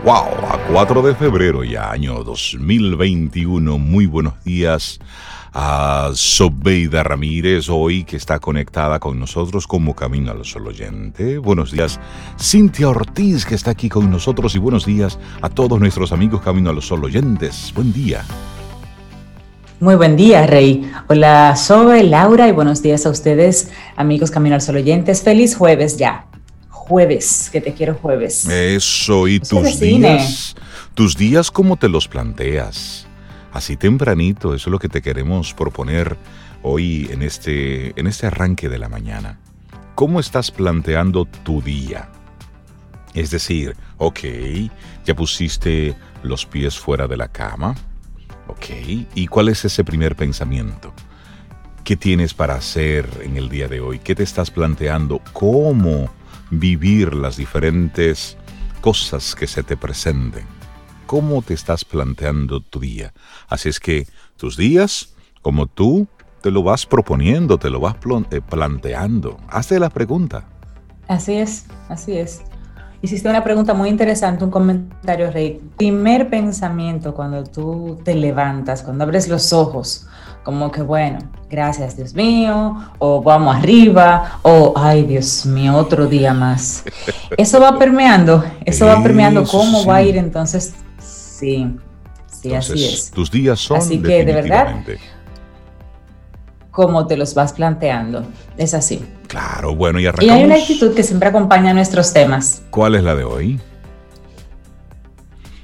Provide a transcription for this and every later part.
Wow, a 4 de febrero ya, año 2021. Muy buenos días a Sobeida Ramírez, hoy que está conectada con nosotros como Camino al Sol Oyente. Buenos días, Cintia Ortiz, que está aquí con nosotros. Y buenos días a todos nuestros amigos Camino al Sol Oyentes. Buen día. Muy buen día, Rey. Hola, Sobe, Laura, y buenos días a ustedes, amigos Camino al Sol Oyentes. Feliz jueves ya jueves, que te quiero jueves. Eso, y tus días, tus días, ¿cómo te los planteas? Así tempranito, eso es lo que te queremos proponer hoy en este, en este arranque de la mañana. ¿Cómo estás planteando tu día? Es decir, ok, ya pusiste los pies fuera de la cama, ok, ¿y cuál es ese primer pensamiento? ¿Qué tienes para hacer en el día de hoy? ¿Qué te estás planteando? ¿Cómo? Vivir las diferentes cosas que se te presenten. ¿Cómo te estás planteando tu día? Así es que tus días, como tú te lo vas proponiendo, te lo vas eh, planteando. Hazte la pregunta. Así es, así es. Hiciste una pregunta muy interesante, un comentario, Rey. Primer pensamiento cuando tú te levantas, cuando abres los ojos, como que bueno, gracias Dios mío, o vamos arriba, o ay Dios mío, otro día más. Eso va permeando, eso va permeando cómo va a ir entonces. Sí, sí, así es. Tus días son así que de verdad cómo te los vas planteando. Es así. Claro, bueno, y arrancamos. Y hay una actitud que siempre acompaña nuestros temas. ¿Cuál es la de hoy?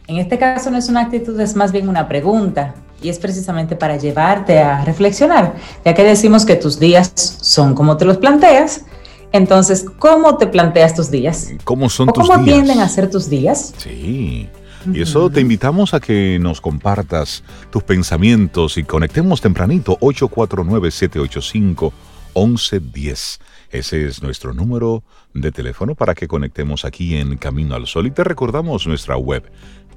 En este caso no es una actitud, es más bien una pregunta y es precisamente para llevarte a reflexionar, ya que decimos que tus días son como te los planteas. Entonces, ¿cómo te planteas tus días? ¿Cómo son tus días? ¿Cómo tienden a ser tus días? Sí. Y eso te invitamos a que nos compartas tus pensamientos y conectemos tempranito 849-785-1110. Ese es nuestro número de teléfono para que conectemos aquí en Camino al Sol y te recordamos nuestra web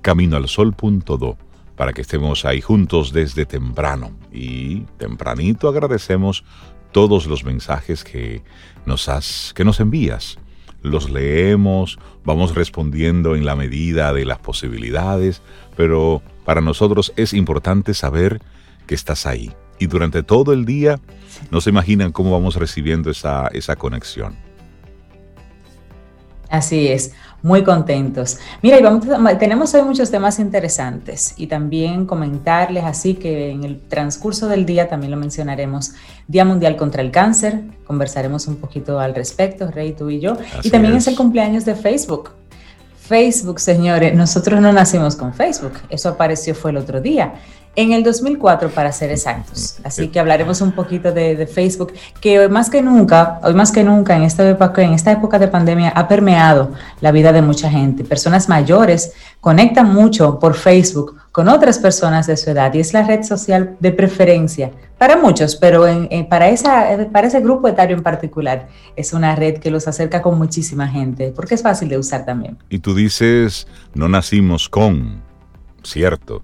caminoalsol.do para que estemos ahí juntos desde temprano. Y tempranito agradecemos todos los mensajes que nos, has, que nos envías. Los leemos, vamos respondiendo en la medida de las posibilidades, pero para nosotros es importante saber que estás ahí. Y durante todo el día no se imaginan cómo vamos recibiendo esa, esa conexión. Así es, muy contentos. Mira, y vamos, tenemos hoy muchos temas interesantes y también comentarles así que en el transcurso del día también lo mencionaremos, Día Mundial contra el Cáncer, conversaremos un poquito al respecto, Rey, tú y yo, y también es. es el cumpleaños de Facebook. Facebook, señores, nosotros no nacimos con Facebook, eso apareció fue el otro día en el 2004 para ser exactos. Así que hablaremos un poquito de, Facebook, que hoy más que nunca, hoy más que nunca en esta, época, en esta época de pandemia ha permeado la vida de mucha gente. Personas mayores conectan mucho por Facebook con otras personas de su edad y es la red social de preferencia para muchos, pero para, esa, para ese grupo etario en particular es una red que los acerca con muchísima gente porque es fácil de usar también. Y tú dices, no nacimos con, cierto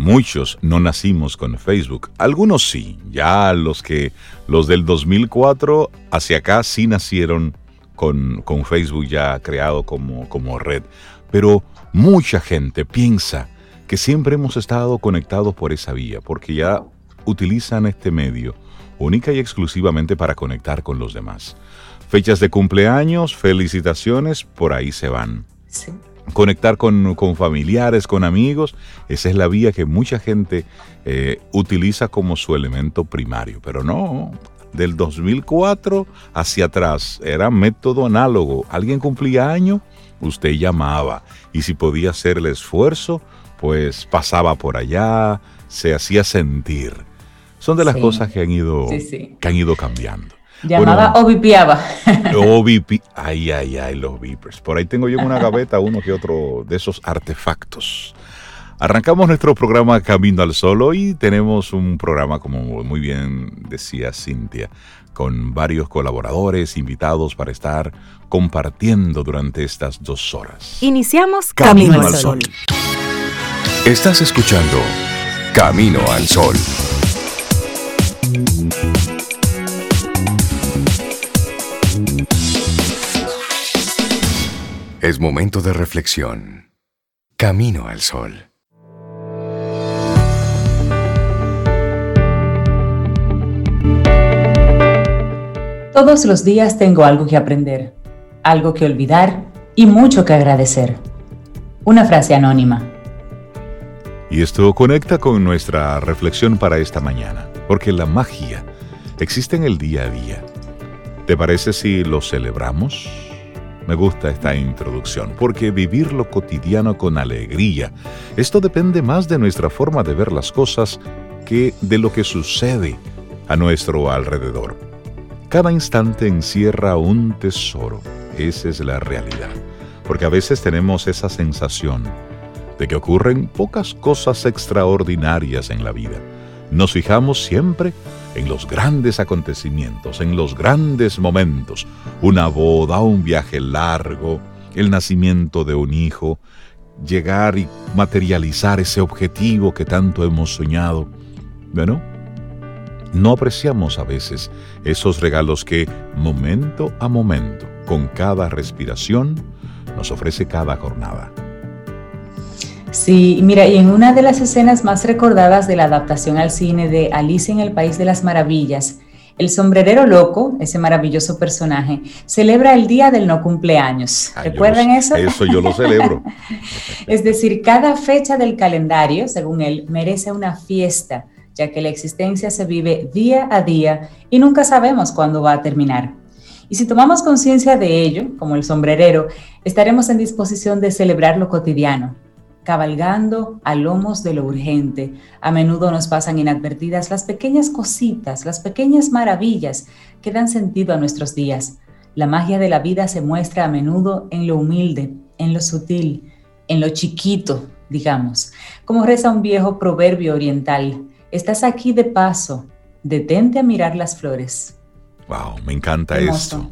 Muchos no nacimos con Facebook, algunos sí, ya los que los del 2004 hacia acá sí nacieron con, con Facebook ya creado como, como red, pero mucha gente piensa que siempre hemos estado conectados por esa vía, porque ya utilizan este medio única y exclusivamente para conectar con los demás. Fechas de cumpleaños, felicitaciones, por ahí se van. Sí conectar con, familiares, con amigos. Esa es la vía que mucha gente eh, utiliza como su elemento primario, pero no. Del 2004 hacia atrás era método análogo. Alguien cumplía año, usted llamaba y si podía hacer el esfuerzo, pues pasaba por allá, se hacía sentir. Son de las cosas que han ido, Que han ido cambiando. Llamaba o vipiaba. O ay, ay, ay, los vipers. Por ahí tengo yo en una gaveta uno que otro de esos artefactos. Arrancamos nuestro programa Camino al Solo y tenemos un programa, como muy bien decía Cintia, con varios colaboradores invitados para estar compartiendo durante estas dos horas. Iniciamos Camino, al Sol. Estás escuchando Camino al Sol. Es momento de reflexión. Camino al Sol. Todos los días tengo algo que aprender, algo que olvidar y mucho que agradecer. Una frase anónima. Y esto conecta con nuestra reflexión para esta mañana, porque la magia existe en el día a día. ¿Te parece si lo celebramos? Me gusta esta introducción, porque vivir lo cotidiano con alegría, esto depende más de nuestra forma de ver las cosas que de lo que sucede a nuestro alrededor. Cada instante encierra un tesoro, esa es la realidad, porque a veces tenemos esa sensación de que ocurren pocas cosas extraordinarias en la vida. Nos fijamos siempre en los grandes acontecimientos, en los grandes momentos, una boda, un viaje largo, el nacimiento de un hijo, llegar y materializar ese objetivo que tanto hemos soñado. Bueno, no apreciamos a veces esos regalos que, momento a momento, con cada respiración, nos ofrece cada jornada. Sí, mira, y en una de las escenas más recordadas de la adaptación al cine de Alicia en el País de las Maravillas, el sombrerero loco, ese maravilloso personaje, celebra el día del no cumpleaños. Ah, ¿Recuerdan eso? Eso yo lo celebro. es decir, cada fecha del calendario, según él, merece una fiesta, ya que la existencia se vive día a día y nunca sabemos cuándo va a terminar. Y si tomamos conciencia de ello, como el sombrerero, estaremos en disposición de celebrar lo cotidiano, cabalgando a lomos de lo urgente. A menudo nos pasan inadvertidas las pequeñas cositas, las pequeñas maravillas que dan sentido a nuestros días. La magia de la vida se muestra a menudo en lo humilde, en lo sutil, en lo chiquito, digamos. Como reza un viejo proverbio oriental, estás aquí de paso, detente a mirar las flores. Wow, me encanta esto.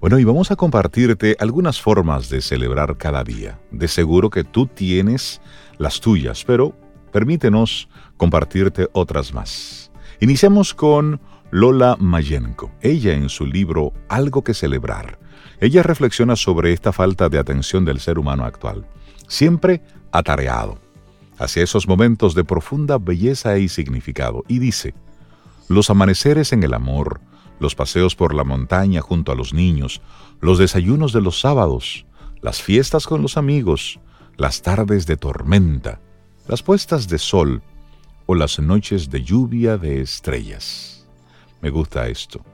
Bueno, y vamos a compartirte algunas formas de celebrar cada día. De seguro que tú tienes las tuyas, pero permítenos compartirte otras más. Iniciamos con Lola Mayenko. Ella en su libro Algo que celebrar. Ella reflexiona sobre esta falta de atención del ser humano actual, siempre atareado, hacia esos momentos de profunda belleza y significado, y dice, los amaneceres en el amor, los paseos por la montaña junto a los niños, los desayunos de los sábados, las fiestas con los amigos, las tardes de tormenta, las puestas de sol o las noches de lluvia de estrellas. Me gusta esto.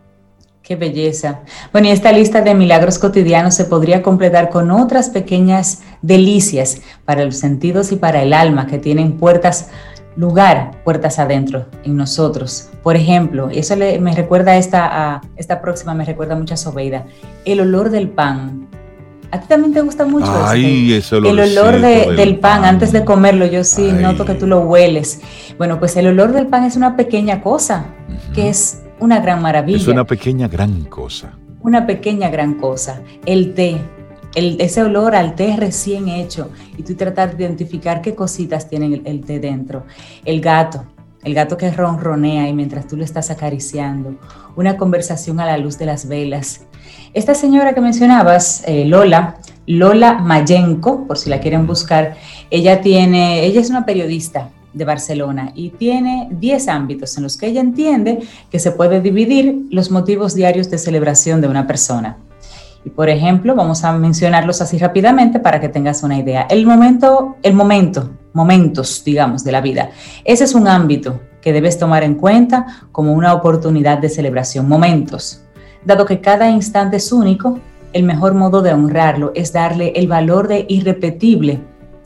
Qué belleza. Bueno, y esta lista de milagros cotidianos se podría completar con otras pequeñas delicias para los sentidos y para el alma que tienen puertas lugar puertas adentro en nosotros. Por ejemplo, eso me recuerda esta, a, esta próxima, me recuerda mucho a Sobeida, el olor del pan. ¿A ti también te gusta mucho Ay, eso? El olor del pan, antes de comerlo, yo sí noto que tú lo hueles. Bueno, pues el olor del pan es una pequeña cosa, que es una gran maravilla. Es una pequeña gran cosa. Una pequeña gran cosa. El té, ese olor al té recién hecho y tú tratar de identificar qué cositas tiene el, té dentro. El gato, el gato que ronronea y mientras tú lo estás acariciando, una conversación a la luz de las velas. Esta señora que mencionabas, eh, Lola, Lola Mayenko, por si la quieren buscar, ella tiene, ella es una periodista de Barcelona y tiene 10 ámbitos en los que ella entiende que se puede dividir los motivos diarios de celebración de una persona. Y por ejemplo, vamos a mencionarlos así rápidamente para que tengas una idea. El momento, el momento, momentos, digamos, de la vida. Ese es un ámbito que debes tomar en cuenta como una oportunidad de celebración. Momentos. Dado que cada instante es único, el mejor modo de honrarlo es darle el valor de irrepetible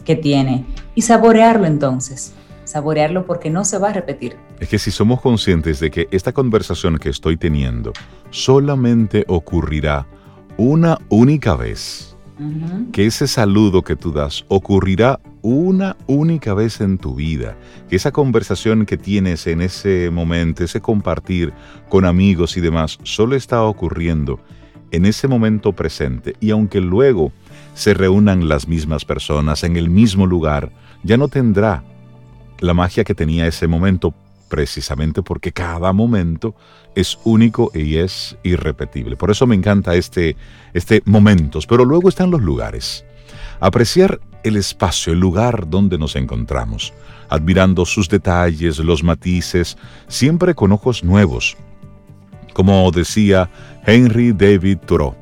que tiene y saborearlo entonces. Saborearlo porque no se va a repetir. Es que si somos conscientes de que esta conversación que estoy teniendo solamente ocurrirá una única vez, que ese saludo que tú das ocurrirá una única vez en tu vida, que esa conversación que tienes en ese momento, ese compartir con amigos y demás, solo está ocurriendo en ese momento presente. Y aunque luego se reúnan las mismas personas en el mismo lugar, ya no tendrá la magia que tenía ese momento precisamente porque cada momento es único y es irrepetible. Por eso me encanta este, este momentos, pero luego están los lugares. Apreciar el espacio, el lugar donde nos encontramos, admirando sus detalles, los matices, siempre con ojos nuevos. Como decía Henry David Thoreau,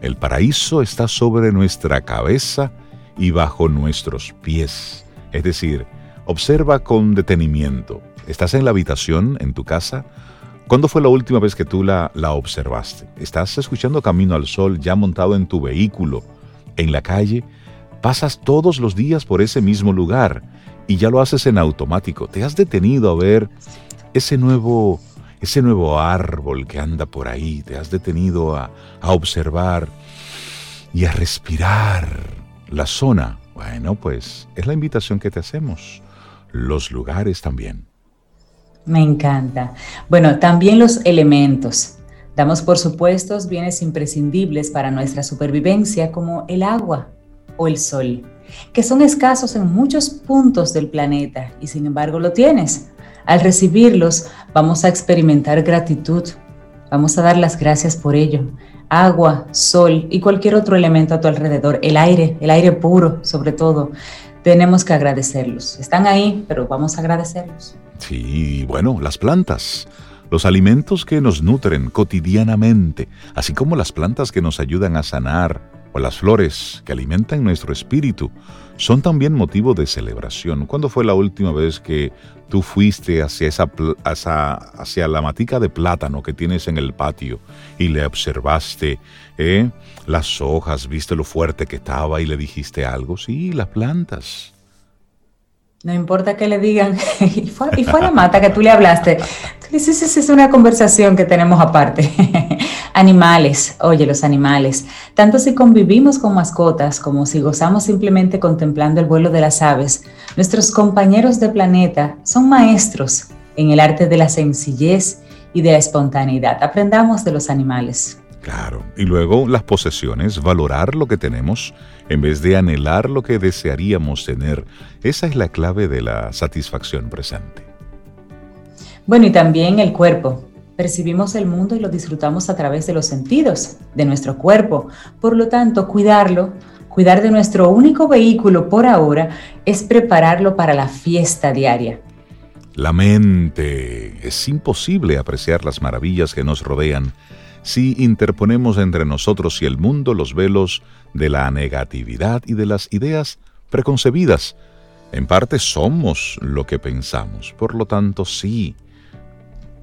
el paraíso está sobre nuestra cabeza y bajo nuestros pies. Es decir, observa con detenimiento. ¿Estás en la habitación, en tu casa? ¿Cuándo fue la última vez que tú la, la observaste? ¿Estás escuchando Camino al Sol ya montado en tu vehículo, en la calle? Pasas todos los días por ese mismo lugar y ya lo haces en automático. ¿Te has detenido a ver ese nuevo, ese nuevo árbol que anda por ahí? ¿Te has detenido a, a observar y a respirar la zona, bueno, pues es la invitación que te hacemos. Los lugares también. Me encanta. Bueno, también los elementos. Damos por supuestos bienes imprescindibles para nuestra supervivencia como el agua o el sol, que son escasos en muchos puntos del planeta y sin embargo lo tienes. Al recibirlos vamos a experimentar gratitud, vamos a dar las gracias por ello, agua, sol y cualquier otro elemento a tu alrededor, el aire, el aire puro sobre todo, tenemos que agradecerlos. Están ahí, pero vamos a agradecerlos. Sí, bueno, las plantas, los alimentos que nos nutren cotidianamente, así como las plantas que nos ayudan a sanar, o las flores que alimentan nuestro espíritu, son también motivo de celebración. ¿Cuándo fue la última vez que tú fuiste hacia, esa, hacia, la matica de plátano que tienes en el patio y le observaste eh, las hojas, viste lo fuerte que estaba y le dijiste algo? Sí, las plantas. No importa que le digan, y fue, y fue la mata que tú le hablaste. Tú dices, es una conversación que tenemos aparte. Animales, oye, los animales, tanto si convivimos con mascotas como si gozamos simplemente contemplando el vuelo de las aves, nuestros compañeros de planeta son maestros en el arte de la sencillez y de la espontaneidad. Aprendamos de los animales. Claro, y luego las posesiones, valorar lo que tenemos en vez de anhelar lo que desearíamos tener. Esa es la clave de la satisfacción presente. Bueno, y también el cuerpo. Percibimos el mundo y lo disfrutamos a través de los sentidos, de nuestro cuerpo. Por lo tanto, cuidarlo, cuidar de nuestro único vehículo por ahora, es prepararlo para la fiesta diaria. La mente. Es imposible apreciar las maravillas que nos rodean si interponemos entre nosotros y el mundo los velos de la negatividad y de las ideas preconcebidas. En parte somos lo que pensamos, por lo tanto sí,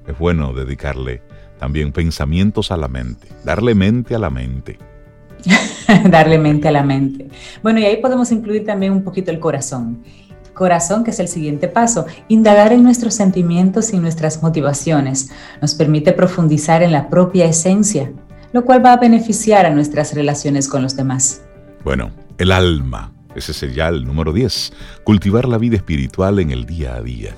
es bueno dedicarle también pensamientos a la mente, darle mente a la mente. darle mente a la mente. Bueno, y ahí podemos incluir también un poquito el corazón. Corazón, que es el siguiente paso, indagar en nuestros sentimientos y nuestras motivaciones, nos permite profundizar en la propia esencia, lo cual va a beneficiar a nuestras relaciones con los demás. Bueno, el alma, ese sería el número 10, cultivar la vida espiritual en el día a día.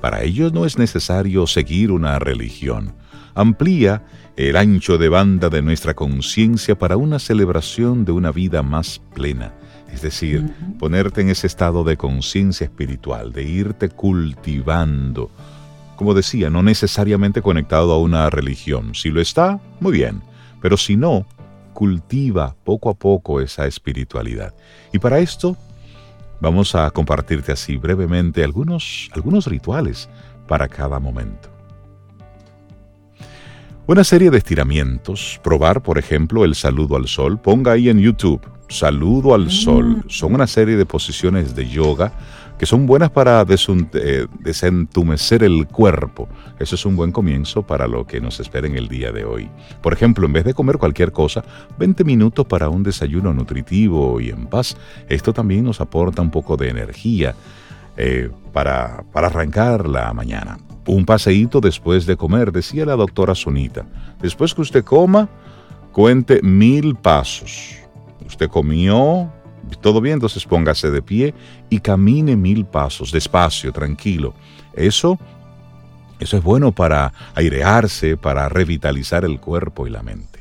Para ello no es necesario seguir una religión. Amplía el ancho de banda de nuestra conciencia para una celebración de una vida más plena. Es decir, ponerte en ese estado de conciencia espiritual, de irte cultivando. Como decía, no necesariamente conectado a una religión. Si lo está, muy bien. Pero si no, cultiva poco a poco esa espiritualidad. Y para esto Vamos a compartirte así brevemente algunos, algunos rituales para cada momento. Una serie de estiramientos, probar por ejemplo el saludo al sol, ponga ahí en YouTube, saludo al sol, mm. son una serie de posiciones de yoga que son buenas para eh, desentumecer el cuerpo. Eso es un buen comienzo para lo que nos espera en el día de hoy. Por ejemplo, en vez de comer cualquier cosa, 20 minutos para un desayuno nutritivo y en paz. Esto también nos aporta un poco de energía eh, para, para arrancar la mañana. Un paseíto después de comer, decía la doctora Sunita. Después que usted coma, cuente mil pasos. Usted comió, todo bien, entonces póngase de pie y camine mil pasos, despacio, tranquilo. Eso, eso es bueno para airearse, para revitalizar el cuerpo y la mente.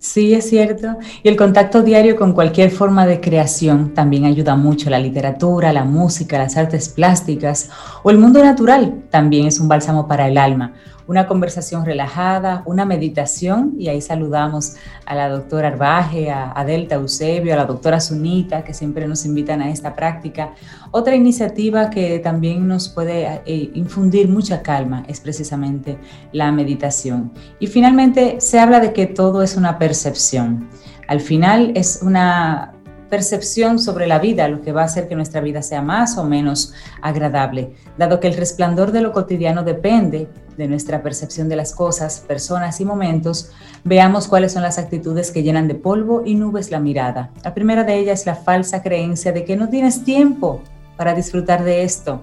Sí, es cierto. Y el contacto diario con cualquier forma de creación también ayuda mucho. La literatura, la música, las artes plásticas o el mundo natural también es un bálsamo para el alma. Una conversación relajada, una meditación, y ahí saludamos a la doctora Arbaje, a, Delta Eusebio, a la doctora Sunita, que siempre nos invitan a esta práctica. Otra iniciativa que también nos puede eh, infundir mucha calma es precisamente la meditación. Y finalmente se habla de que todo es una percepción. Al final es una percepción sobre la vida, lo que va a hacer que nuestra vida sea más o menos agradable, dado que el resplandor de lo cotidiano depende de nuestra percepción de las cosas, personas y momentos, veamos cuáles son las actitudes que llenan de polvo y nubes la mirada. La primera de ellas es la falsa creencia de que no tienes tiempo para disfrutar de esto.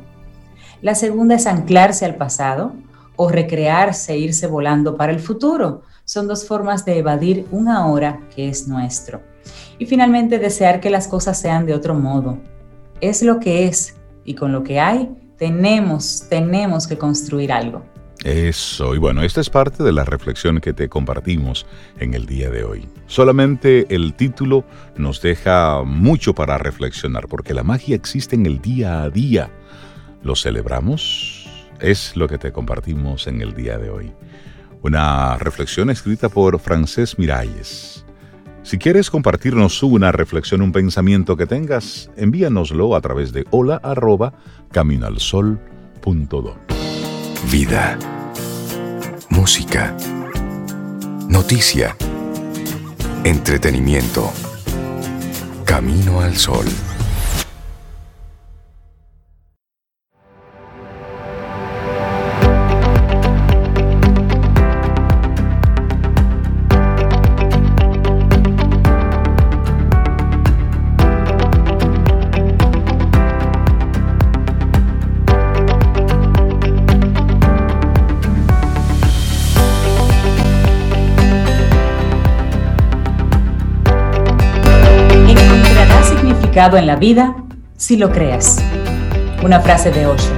La segunda es anclarse al pasado o recrearse e irse volando para el futuro. Son dos formas de evadir un ahora que es nuestro. Y finalmente, desear que las cosas sean de otro modo. Es lo que es y con lo que hay tenemos, tenemos que construir algo. Eso, y bueno, esta es parte de la reflexión que te compartimos en el día de hoy. Solamente el título nos deja mucho para reflexionar, porque la magia existe en el día a día. ¿Lo celebramos? Es lo que te compartimos en el día de hoy. Una reflexión escrita por Francés Miralles. Si quieres compartirnos una reflexión, un pensamiento que tengas, envíanoslo a través de hola arroba caminoalsol.do. Vida. Música. Noticia. Entretenimiento. Camino al sol. En la vida si lo creas. Una frase de Osho.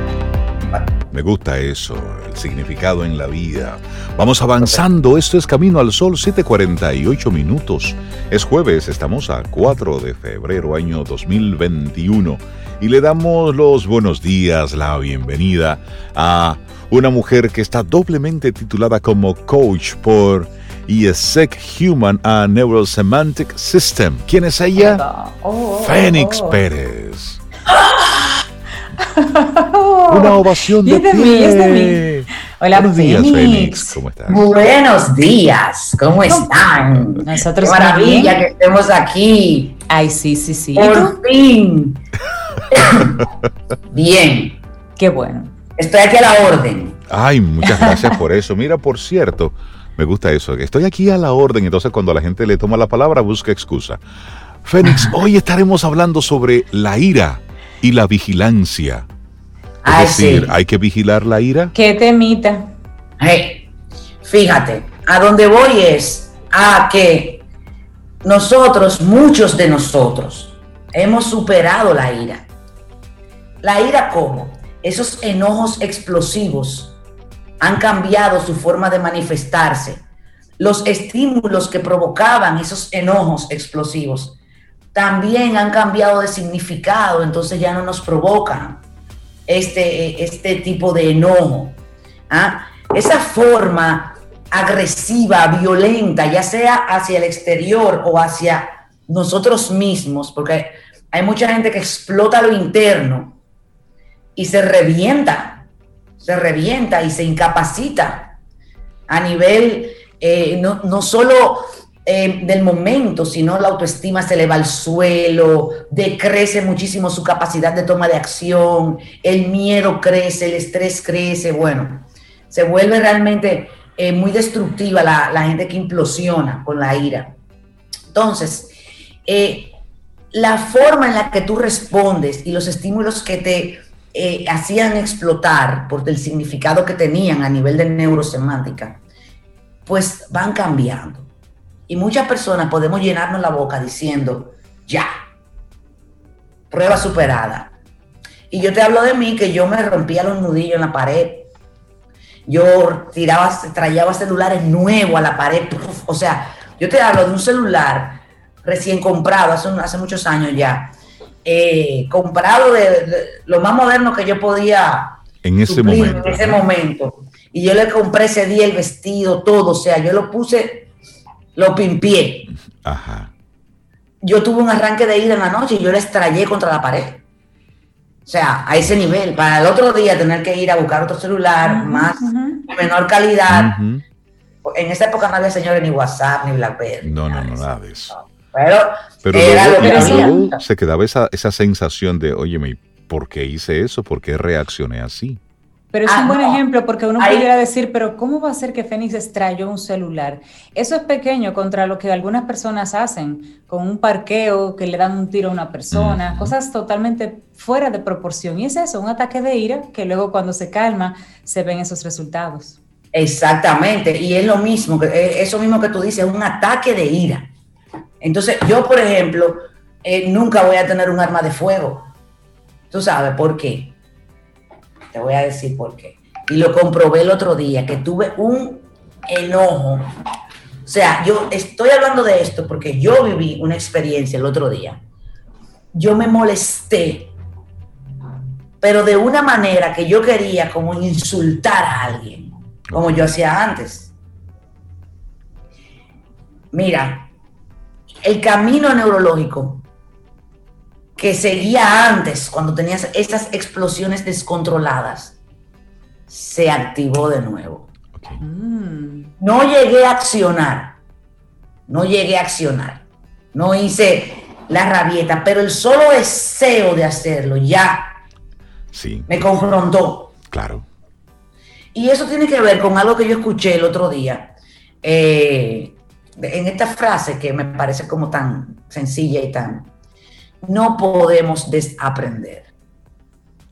Me gusta eso, el significado en la vida. Vamos avanzando, esto es Camino al Sol, 7:48 minutos. Es jueves, estamos a 4 de febrero año 2021 y le damos los buenos días, la bienvenida a una mujer que está doblemente titulada como coach por ESEC Human and Neurosemantic System. ¿Quién es ella? Oh, oh, Fénix oh. Pérez. Una ovación de, de mí, es de mí. Hola, Buenos días, Fénix. ¿Cómo estás? Buenos días. ¿Cómo están? Nosotros Qué maravilla que estemos aquí. Ay, sí, sí, sí. Por fin. Bien. Qué bueno. Estoy aquí a la orden. Ay, muchas gracias por eso. Mira, por cierto, me gusta eso. Estoy aquí a la orden, entonces cuando la gente le toma la palabra busca excusa. Fénix, hoy estaremos hablando sobre la ira y la vigilancia. Es decir, ¿hay que vigilar la ira? ¿Qué temita? Hey, fíjate, a dónde voy es a que nosotros, muchos de nosotros, hemos superado la ira. ¿La ira cómo? Esos enojos explosivos han cambiado su forma de manifestarse. Los estímulos que provocaban esos enojos explosivos también han cambiado de significado, entonces ya no nos provocan este, este tipo de enojo. ¿ah? Esa forma agresiva, violenta, ya sea hacia el exterior o hacia nosotros mismos, porque hay mucha gente que explota lo interno y se revienta se revienta y se incapacita a nivel eh, no, solo eh, del momento, sino la autoestima se le va al suelo, decrece muchísimo su capacidad de toma de acción, el miedo crece, el estrés crece, bueno, se vuelve realmente eh, muy destructiva la, la, gente que implosiona con la ira. Entonces, la forma en la que tú respondes y los estímulos que te eh, hacían explotar por el significado que tenían a nivel de neurosemántica, pues van cambiando. Y muchas personas podemos llenarnos la boca diciendo, ya, prueba superada. Y yo te hablo de mí que yo me rompía los nudillos en la pared. Yo tiraba, traía celulares nuevos a la pared. O sea, yo te hablo de un celular recién comprado hace muchos años ya, eh, comprado de, lo más moderno que yo podía en ese momento. En ese momento. Y yo le compré ese día el vestido, todo, o sea, yo lo puse, lo pimpié. Ajá. Yo tuve un arranque de ira en la noche y yo le estrellé contra la pared. O sea, a ese nivel, para el otro día tener que ir a buscar otro celular más, de menor calidad. En esa época no había señores ni WhatsApp ni BlackBerry. No, no, no, nada de eso. Pero, pero luego, se quedaba esa, esa sensación de, oye, ¿por qué hice eso? ¿Por qué reaccioné así? Pero es un ah, buen ejemplo porque uno pudiera decir, pero ¿cómo va a ser que Fénix extrayó un celular? Eso es pequeño contra lo que algunas personas hacen con un parqueo, que le dan un tiro a una persona, cosas totalmente fuera de proporción. Y es eso, un ataque de ira que luego cuando se calma se ven esos resultados. Exactamente, y es lo mismo, eh, eso mismo que tú dices, un ataque de ira. Entonces, yo, por ejemplo, eh, nunca voy a tener un arma de fuego. ¿Tú sabes por qué? Te voy a decir por qué. Y lo comprobé el otro día, que tuve un enojo. O sea, yo estoy hablando de esto porque yo viví una experiencia el otro día. Yo me molesté, pero de una manera que yo quería como insultar a alguien, como yo hacía antes. Mira, el camino neurológico que seguía antes, cuando tenías estas explosiones descontroladas, se activó de nuevo. Mm. No llegué a accionar, no llegué a accionar, no hice la rabieta, pero el solo deseo de hacerlo ya sí. me confrontó. Claro. Y eso tiene que ver con algo que yo escuché el otro día, eh, en esta frase que me parece como tan sencilla y tan no podemos desaprender.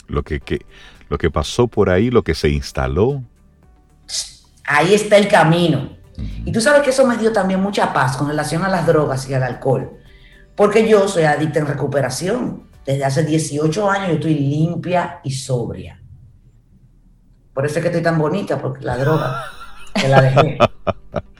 Lo que, lo que pasó por ahí, lo que se instaló. Ahí está el camino. Y tú sabes que eso me dio también mucha paz con relación a las drogas y al alcohol. Porque yo soy adicta en recuperación. Desde hace 18 años yo estoy limpia y sobria. Por eso es que estoy tan bonita, porque la droga se la dejé.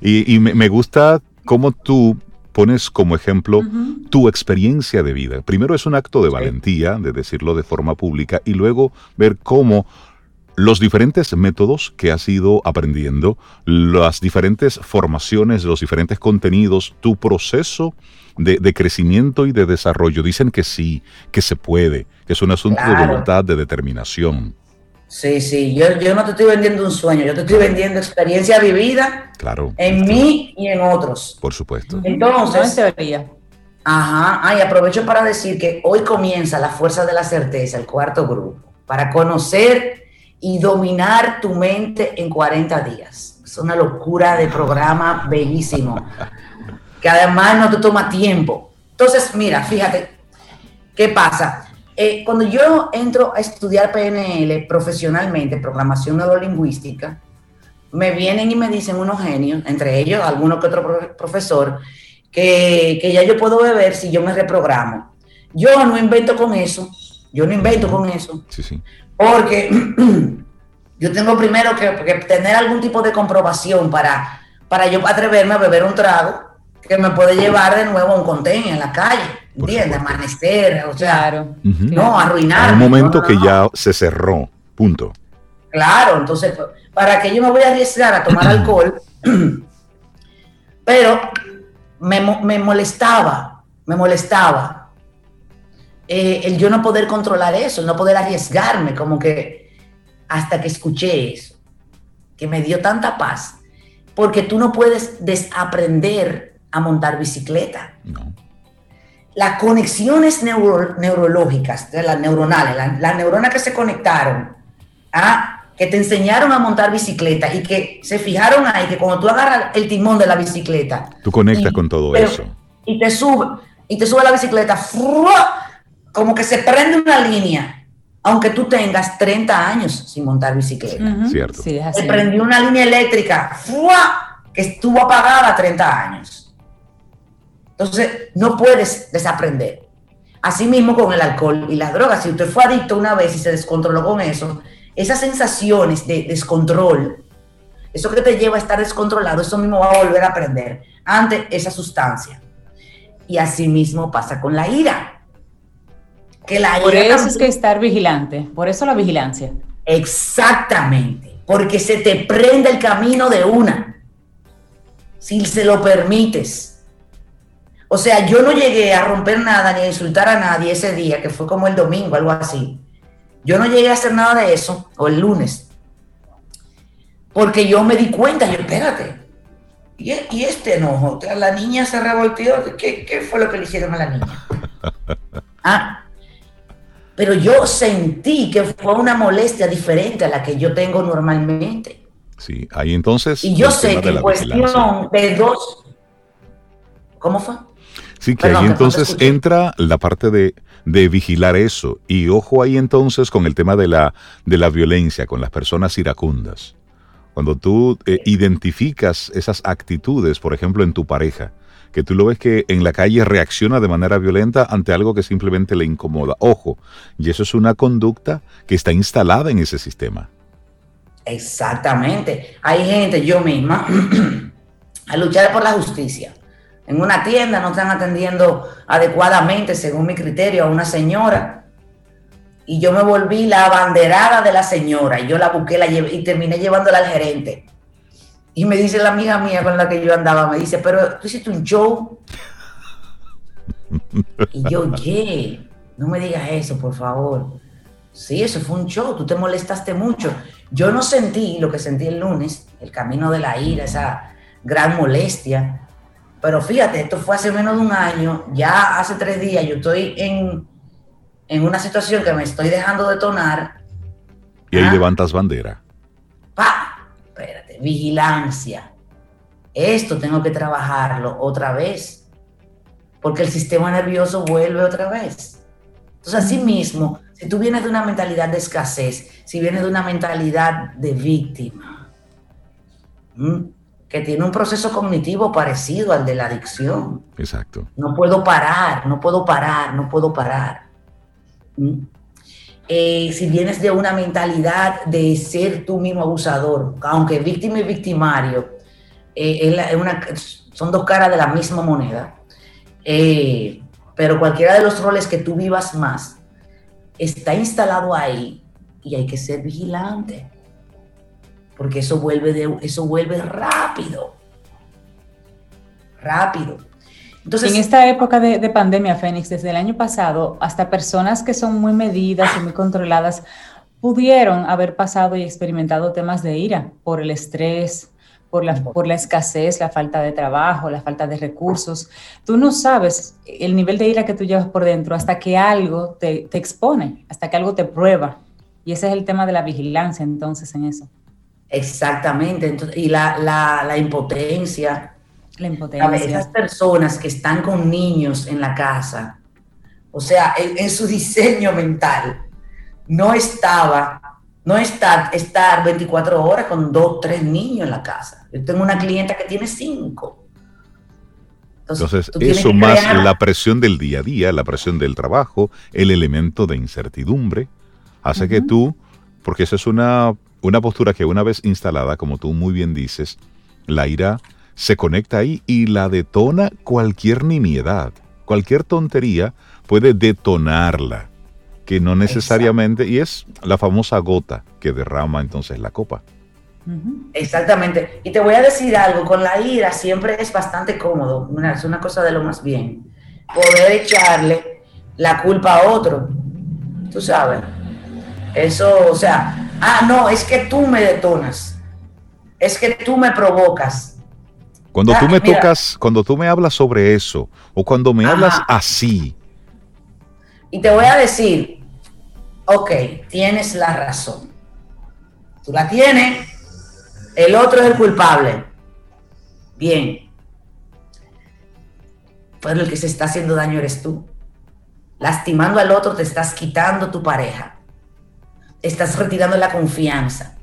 y, me gusta cómo tú pones como ejemplo tu experiencia de vida. Primero es un acto de valentía, de decirlo de forma pública, y luego ver cómo los diferentes métodos que has ido aprendiendo, las diferentes formaciones, los diferentes contenidos, tu proceso de, crecimiento y de desarrollo, dicen que sí, que se puede, que es un asunto de voluntad, de determinación. Sí, sí, yo, yo, no te estoy vendiendo un sueño, yo te estoy vendiendo experiencia vivida claro, en mí y en otros. Por supuesto. Entonces, Ajá, ay, aprovecho para decir que hoy comienza la Fuerza de la Certeza, el cuarto grupo, para conocer y dominar tu mente en 40 días. Es una locura de programa bellísimo, que además no te toma tiempo. Entonces, mira, fíjate, ¿qué pasa? Eh, cuando yo entro a estudiar PNL profesionalmente, programación neurolingüística, me vienen y me dicen unos genios, entre ellos alguno que otro profesor, que, que ya yo puedo beber si yo me reprogramo. Yo no invento con eso, yo no invento con eso, sí, sí. porque yo tengo primero que, tener algún tipo de comprobación para, para yo atreverme a beber un trago que me puede llevar de nuevo a un contenio en la calle. ¿Entiendes? Amanecer, o sea, no, arruinar. un momento que ya se cerró, punto. Claro, entonces, ¿para que yo me voy a arriesgar a tomar alcohol? Pero me, molestaba, me molestaba eh, el yo no poder controlar eso, no poder arriesgarme, como que hasta que escuché eso, que me dio tanta paz, porque tú no puedes desaprender a montar bicicleta. No las conexiones neurológicas, de las neuronales, las neuronas que se conectaron, ¿ah? que te enseñaron a montar bicicleta y que se fijaron ahí que cuando tú agarras el timón de la bicicleta. Tú conectas con todo eso. Y te sube, y te sube la bicicleta, como que se prende una línea, aunque tú tengas 30 años sin montar bicicleta. Cierto. se prendió una línea eléctrica que estuvo apagada 30 años. Entonces, no puedes desaprender. Asimismo con el alcohol y las drogas. Si usted fue adicto una vez y se descontroló con eso, esas sensaciones de descontrol, eso que te lleva a estar descontrolado, eso mismo va a volver a aprender ante esa sustancia. Y asimismo pasa con la ira. Que la por eso es que estar vigilante, por eso la vigilancia. Exactamente. porque se te prende el camino de una, si se lo permites. O sea, yo no llegué a romper nada ni a insultar a nadie ese día, que fue como el domingo, algo así. Yo no llegué a hacer nada de eso, o el lunes, porque yo me di cuenta, yo, espérate, y, este enojo, la niña se revolteó, ¿qué, ¿qué fue lo que le hicieron a la niña? Ah, pero yo sentí que fue una molestia diferente a la que yo tengo normalmente. Sí, ahí entonces. Y yo sé que en cuestión de dos. ¿Cómo fue? Sí, que ahí entonces entra la parte de, de, vigilar eso. Y ojo ahí entonces con el tema de la, de la violencia con las personas iracundas. Cuando tú eh, identificas esas actitudes, por ejemplo, en tu pareja, que tú lo ves que en la calle reacciona de manera violenta ante algo que simplemente le incomoda. Ojo, y eso es una conducta que está instalada en ese sistema. Exactamente. Hay gente, yo misma, a luchar por la justicia. En una tienda no están atendiendo adecuadamente, según mi criterio, a una señora. Y yo me volví la abanderada de la señora. Y yo la busqué la y terminé llevándola al gerente. Y me dice la amiga mía con la que yo andaba, me dice, pero tú hiciste un show. Y yo, ¿qué? No me digas eso, por favor. Sí, eso fue un show, tú te molestaste mucho. Yo no sentí lo que sentí el lunes, el camino de la ira, esa gran molestia. Pero fíjate, esto fue hace menos de un año, ya hace tres días yo estoy en, en una situación que me estoy dejando detonar. Y ahí ah. levantas bandera. ¡Pa! vigilancia. Esto tengo que trabajarlo otra vez, porque el sistema nervioso vuelve otra vez. Entonces, así mismo, si tú vienes de una mentalidad de escasez, si vienes de una mentalidad de víctima, que tiene un proceso cognitivo parecido al de la adicción. Exacto. No puedo parar, no puedo parar, no puedo parar. Eh, si vienes de una mentalidad de ser tú mismo abusador, aunque víctima y victimario eh, son dos caras de la misma moneda, eh, pero cualquiera de los roles que tú vivas más está instalado ahí y hay que ser vigilante, porque eso vuelve, de, eso vuelve rápido, rápido en esta época de, pandemia, Fénix, desde el año pasado, hasta personas que son muy medidas y muy controladas pudieron haber pasado y experimentado temas de ira por el estrés, por la, por la escasez, la falta de trabajo, la falta de recursos. Tú no sabes el nivel de ira que tú llevas por dentro hasta que algo te, expone, hasta que algo te prueba. Y ese es el tema de la vigilancia entonces en eso. Exactamente. y la, la impotencia, la impotencia. esas personas que están con niños en la casa, o sea, en, su diseño mental, no estaba, no está estar 24 horas con dos, tres niños en la casa. Yo tengo una clienta que tiene cinco. Entonces, eso más la presión del día a día, la presión del trabajo, el elemento de incertidumbre, hace que tú, porque esa es una, una postura que una vez instalada, como tú muy bien dices, la ira se conecta ahí y la detona cualquier nimiedad. Cualquier tontería puede detonarla, que no necesariamente, y es la famosa gota que derrama entonces la copa. Exactamente. Y te voy a decir algo, con la ira siempre es bastante cómodo, es una cosa de lo más bien, poder echarle la culpa a otro. Tú sabes. Eso, o sea, ah, no, es que tú me detonas, es que tú me provocas, cuando tú me tocas, cuando tú me hablas sobre eso, o cuando me hablas así. Y te voy a decir, ok, tienes la razón. Tú la tienes, el otro es el culpable. Bien. Pero el que se está haciendo daño eres tú. Lastimando al otro te estás quitando tu pareja. Estás retirando la confianza.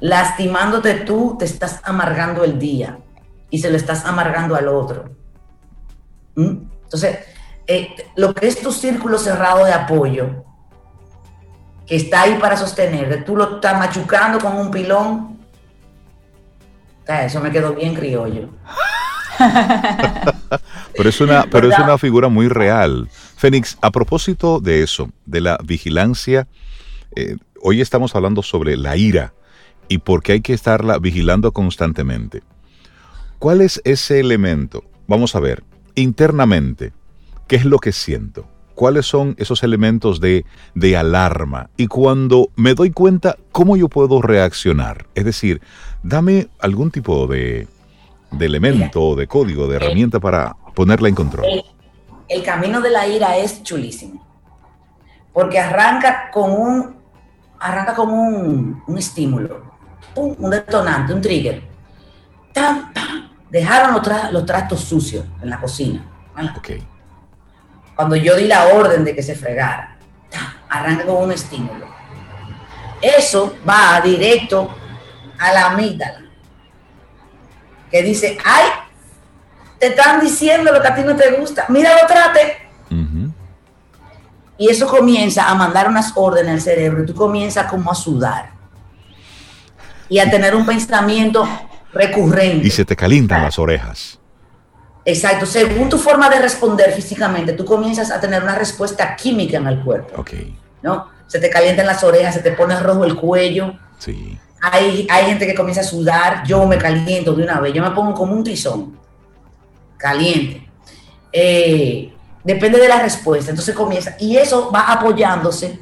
Lastimándote tú te estás amargando el día y se lo estás amargando al otro. ¿Mm? Entonces, eh, lo que es tu círculo cerrado de apoyo, que está ahí para sostener, tú lo estás machucando con un pilón, eso me quedó bien criollo. pero es una, pero es una figura muy real. Fénix, a propósito de eso, de la vigilancia, eh, hoy estamos hablando sobre la ira y por qué hay que estarla vigilando constantemente. ¿Cuál es ese elemento? Vamos a ver, internamente, ¿qué es lo que siento? ¿Cuáles son esos elementos de, de alarma? Y cuando me doy cuenta, ¿cómo yo puedo reaccionar? Es decir, dame algún tipo de, de elemento, de código, de herramienta para ponerla en control. El, camino de la ira es chulísimo. Porque arranca con un, arranca con un, estímulo, un, detonante, un trigger. Dejaron los, trastos sucios en la cocina. Cuando yo di la orden de que se fregara, arranca con un estímulo. Eso va directo a la amígdala que dice, ay, te están diciendo lo que a ti no te gusta, mira lo trate. Y eso comienza a mandar unas órdenes al cerebro y tú comienzas como a sudar y a tener un pensamiento recurrente. Y se te calientan las orejas. Exacto, según tu forma de responder físicamente, tú comienzas a tener una respuesta química en el cuerpo. Ok. ¿No? Se te calientan las orejas, se te pone rojo el cuello. Sí. Hay, gente que comienza a sudar, yo me caliento de una vez, yo me pongo como un tizón, caliente. Eh, depende de la respuesta, entonces comienza, y eso va apoyándose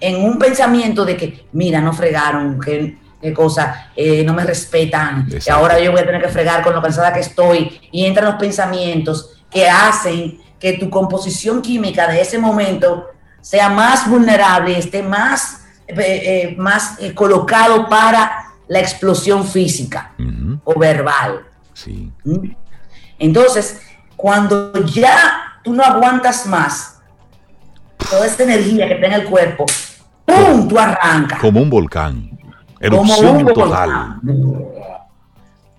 en un pensamiento de que, mira, no fregaron, que qué cosa, eh, no me respetan, ahora yo voy a tener que fregar con lo cansada que estoy, y entran los pensamientos que hacen que tu composición química de ese momento sea más vulnerable, esté más eh, eh, más colocado para la explosión física o verbal. Sí. ¿Mm? Entonces, cuando ya tú no aguantas más toda esta energía que tiene el cuerpo, ¡pum! tú arrancas. Como un volcán. Erupción total.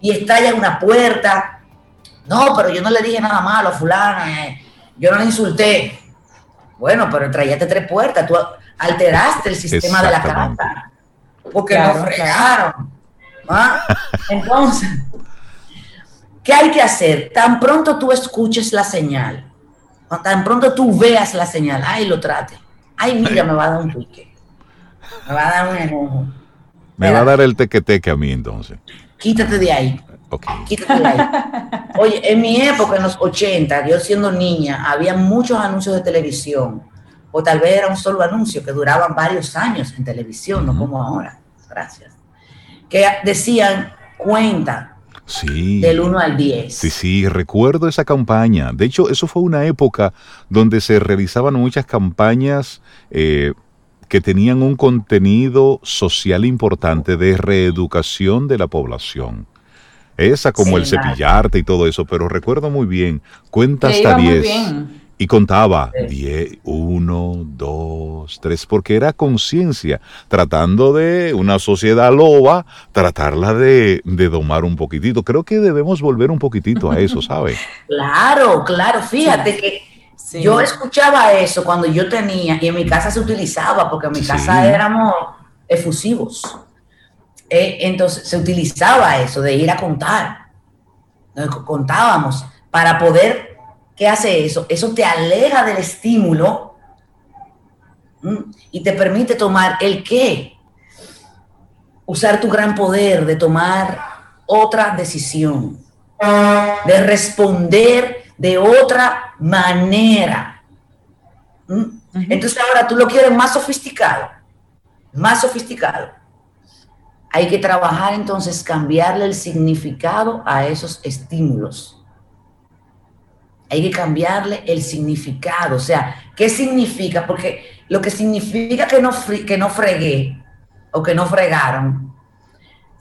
Y estalla una puerta. No, pero yo no le dije nada malo a fulana. Yo no le insulté. Bueno, pero traíate tres puertas. Tú, alteraste el sistema de la casa. Porque nos fregaron. ¿ah? Entonces, ¿qué hay que hacer? Tan pronto tú escuches la señal, tan pronto tú veas la señal, ay, lo trate. Ay, mira, me va a dar un pique. Me va a dar un enojo. Me va a dar el teque-teque a mí entonces. Quítate de ahí. Quítate de ahí. Oye, en mi época, en los 80, yo siendo niña, había muchos anuncios de televisión o tal vez era un solo anuncio que duraban varios años en televisión, no como ahora, gracias, que decían cuenta Sí. Del 1 al 10. Sí, sí, recuerdo esa campaña. De hecho, eso fue una época donde se realizaban muchas campañas eh, que tenían un contenido social importante de reeducación de la población. Esa como el cepillarte y todo eso, pero recuerdo muy bien, cuenta hasta 10. Y contaba 10, 1, 2, 3, porque era conciencia, tratando de una sociedad loba, tratarla de, domar un poquitito. Creo que debemos volver un poquitito a eso, ¿sabe? Claro, claro, fíjate que yo escuchaba eso cuando yo tenía, y en mi casa se utilizaba, porque en mi casa éramos efusivos. Eh, entonces se utilizaba eso de ir a contar. Contábamos para poder ¿Qué hace eso? Eso te aleja del estímulo y te permite tomar el qué. Usar tu gran poder de tomar otra decisión, de responder de otra manera. Entonces ahora tú lo quieres más sofisticado, más sofisticado. Hay que trabajar entonces, cambiarle el significado a esos estímulos hay que cambiarle el significado. O sea, ¿qué significa? Porque lo que significa que no, que no fregué o que no fregaron.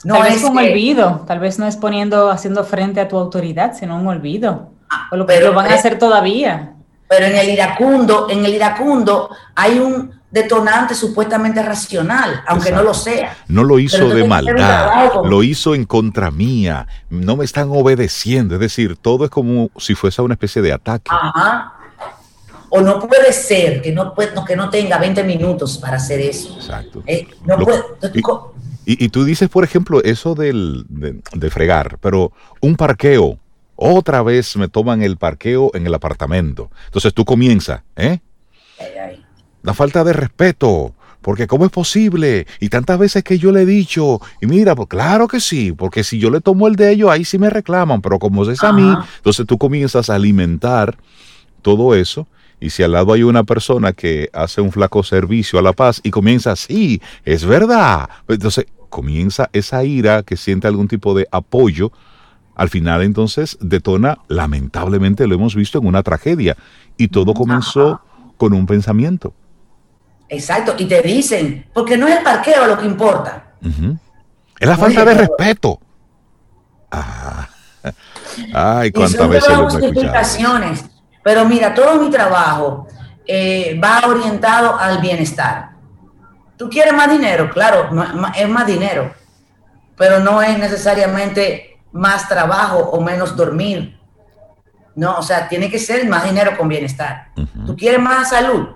No tal vez un olvido, tal vez no es poniendo, haciendo frente a tu autoridad, sino un olvido. o lo que lo van a hacer todavía. Pero en el iracundo, en el iracundo hay un detonante supuestamente racional, aunque no lo sea. No lo hizo de maldad, lo hizo en contra mía, no me están obedeciendo, es decir, todo es como si fuese una especie de ataque. Ajá. O no puede ser que no, puede, que no tenga 20 minutos para hacer eso. Exacto. Eh, no y, tú dices, por ejemplo, eso del, de, fregar, pero un parqueo, otra vez me toman el parqueo en el apartamento. Entonces tú comienzas, ¿eh? La falta de respeto. porque ¿cómo es posible? Y tantas veces que yo le he dicho, y mira, pues claro que sí, porque si yo le tomo el de ellos, ahí sí me reclaman, pero como es a mí, entonces tú comienzas a alimentar todo eso. Y si al lado hay una persona que hace un flaco servicio a la paz y comienza, sí, es verdad. Entonces comienza esa ira que siente algún tipo de apoyo. Al final entonces detona, lamentablemente lo hemos visto en una tragedia. Y todo comenzó con un pensamiento. Exacto, y te dicen, porque no es el parqueo lo que importa. Es la falta de respeto. Ah. Ay, cuántas veces lo hemos Pero mira, todo mi trabajo eh, va orientado al bienestar. ¿Tú quieres más dinero? Claro, es más dinero, pero no es necesariamente más trabajo o menos dormir. No, o sea, tiene que ser más dinero con bienestar. ¿Tú quieres más salud?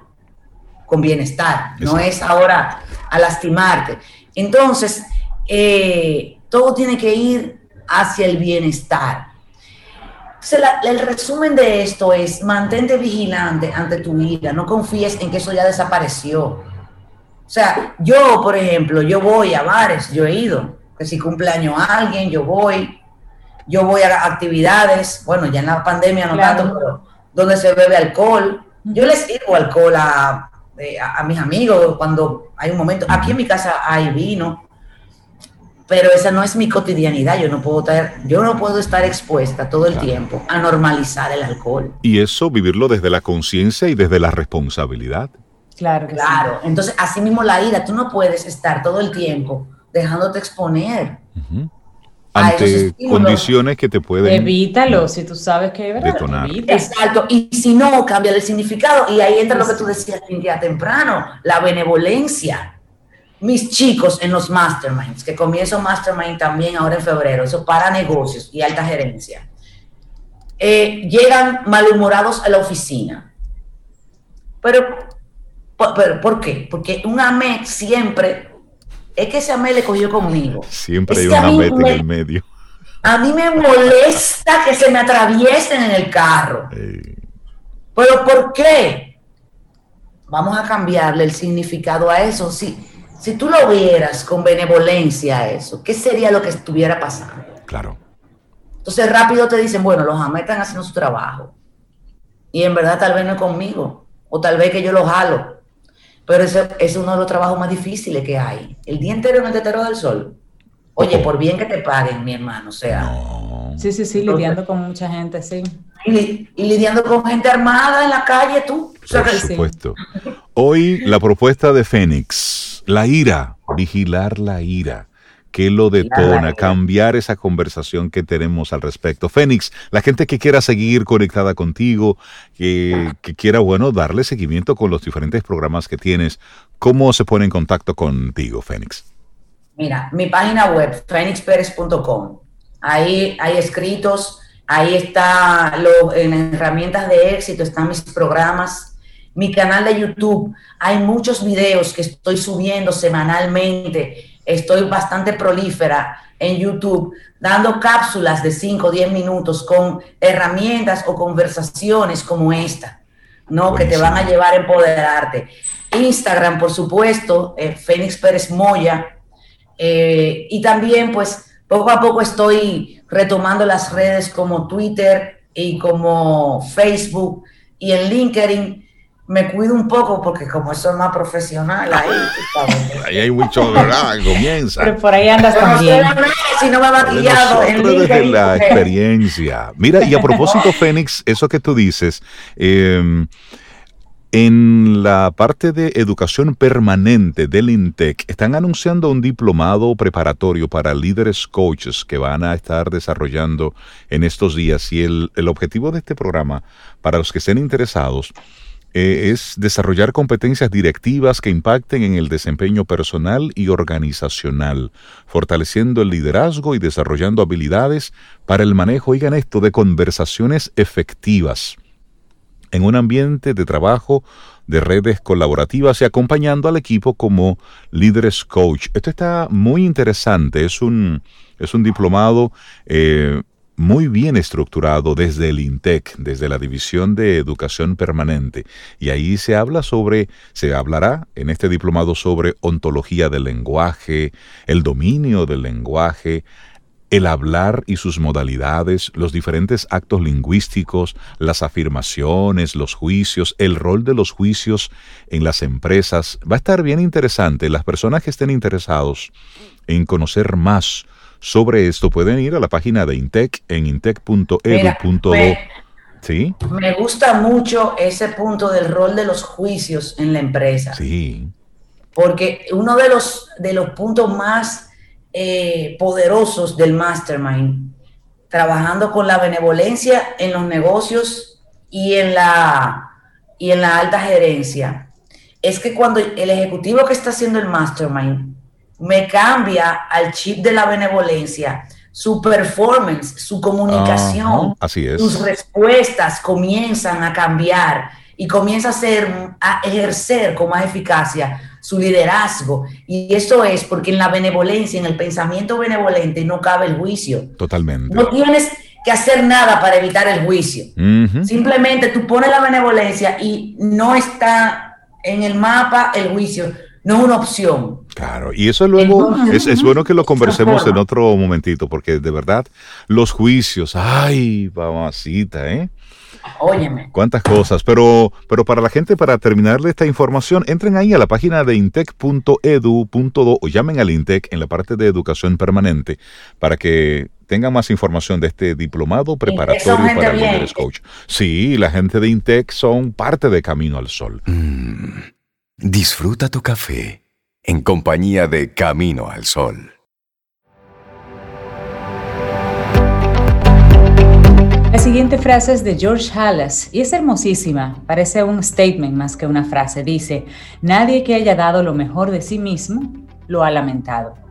Con bienestar, no es ahora a lastimarte. Entonces, eh, todo tiene que ir hacia el bienestar. el resumen de esto es, mantente vigilante ante tu vida, no confíes en que eso ya desapareció. O sea, yo, por ejemplo, yo voy a bares, yo he ido, que si cumpleaños alguien, yo voy, yo voy a actividades, bueno, ya en la pandemia no tanto, pero donde se bebe alcohol. Yo les sirvo alcohol a a, mis amigos cuando hay un momento. Aquí en mi casa hay vino, pero esa no es mi cotidianidad. Yo no puedo estar, yo no puedo estar expuesta todo el tiempo a normalizar el alcohol. Y eso vivirlo desde la conciencia y desde la responsabilidad. Claro, claro. Entonces, así mismo la ira, tú no puedes estar todo el tiempo dejándote exponer ante condiciones que te pueden evítalo si tú sabes que es detonar. Exacto, y si no, cambia el significado y ahí entra lo que tú decías día temprano, la benevolencia. Mis chicos en los masterminds, que comienzo mastermind también ahora en febrero, eso para negocios y alta gerencia, eh, llegan malhumorados a la oficina. Pero, pero, ¿por qué? Porque un AME siempre es que ese AME le cogió conmigo. Siempre hay una meta en el medio. A mí me molesta que se me atraviesen en el carro. Pero ¿por qué? Vamos a cambiarle el significado a eso. Si, si tú lo vieras con benevolencia a eso, ¿qué sería lo que estuviera pasando? Claro. Entonces rápido te dicen, bueno, los AME están haciendo su trabajo. Y en verdad tal vez no es conmigo. O tal vez que yo lo jalo. Pero ese es uno de los trabajos más difíciles que hay. El día entero en el tetero del sol. Oye, por bien que te paguen, mi hermano, o sea. Sí, sí, sí, lidiando con mucha gente, sí. Y, lidiando con gente armada en la calle, tú. Por supuesto. Hoy la propuesta de Fénix, la ira, vigilar la ira. ¿Qué lo detona? Cambiar esa conversación que tenemos al respecto. Fénix, la gente que quiera seguir conectada contigo, que, quiera, bueno, darle seguimiento con los diferentes programas que tienes, ¿cómo se pone en contacto contigo, Fénix? Mira, mi página web, fénixperez.com. Ahí hay escritos, ahí está en herramientas de éxito, están mis programas, mi canal de YouTube. Hay muchos videos que estoy subiendo semanalmente estoy bastante prolífera en YouTube, dando cápsulas de 5 o 10 minutos con herramientas o conversaciones como esta, ¿no? Que te van a llevar a empoderarte. Instagram, por supuesto, eh, Fénix Pérez Moya. Eh, y también, pues, poco a poco estoy retomando las redes como Twitter y como Facebook y en LinkedIn me cuido un poco porque como eso es más profesional ahí, ahí hay mucho, ¿verdad? Comienza. Pero por ahí andas también. si no me ha maquillado. desde la experiencia. Mira, y a propósito, Fénix, eso que tú dices, em, en la parte de educación permanente del INTEC, están anunciando un diplomado preparatorio para líderes coaches que van a estar desarrollando en estos días. Y el, el objetivo de este programa, para los que estén interesados, eh, es desarrollar competencias directivas que impacten en el desempeño personal y organizacional, fortaleciendo el liderazgo y desarrollando habilidades para el manejo, oigan esto, de conversaciones efectivas en un ambiente de trabajo de redes colaborativas y acompañando al equipo como líderes coach. Esto está muy interesante, es un, es un diplomado eh, muy bien estructurado desde el INTEC, desde la División de Educación Permanente. Y ahí se habla sobre, se hablará en este diplomado sobre ontología del lenguaje, el dominio del lenguaje, el hablar y sus modalidades, los diferentes actos lingüísticos, las afirmaciones, los juicios, el rol de los juicios en las empresas. Va a estar bien interesante. Las personas que estén interesados en conocer más sobre esto pueden ir a la página de Intec en intec.edu.do. ¿Sí? Me gusta mucho ese punto del rol de los juicios en la empresa. Sí. Porque uno de los, de los puntos más eh, poderosos del mastermind, trabajando con la benevolencia en los negocios y en la, y en la alta gerencia, es que cuando el ejecutivo que está haciendo el mastermind me cambia al chip de la benevolencia, su performance, su comunicación, sus respuestas comienzan a cambiar y comienza a, ser, a ejercer con más eficacia su liderazgo. Y eso es porque en la benevolencia, en el pensamiento benevolente, no cabe el juicio. Totalmente. No tienes que hacer nada para evitar el juicio. Simplemente tú pones la benevolencia y no está en el mapa el juicio. No es una opción. Claro, y eso luego es, es, bueno que lo conversemos en otro momentito, porque de verdad los juicios, ay, mamacita, ¿eh? Óyeme. Cuántas cosas. Pero, pero para la gente, para terminarle esta información, entren ahí a la página de intec.edu.do o llamen al Intec en la parte de educación permanente para que tengan más información de este diplomado preparatorio para líderes coach. Sí, la gente de Intec son parte de Camino al Sol. Mm. disfruta tu café en compañía de Camino al Sol. La siguiente frase es de George Halas y es hermosísima, parece un statement más que una frase. Dice, nadie que haya dado lo mejor de sí mismo lo ha lamentado.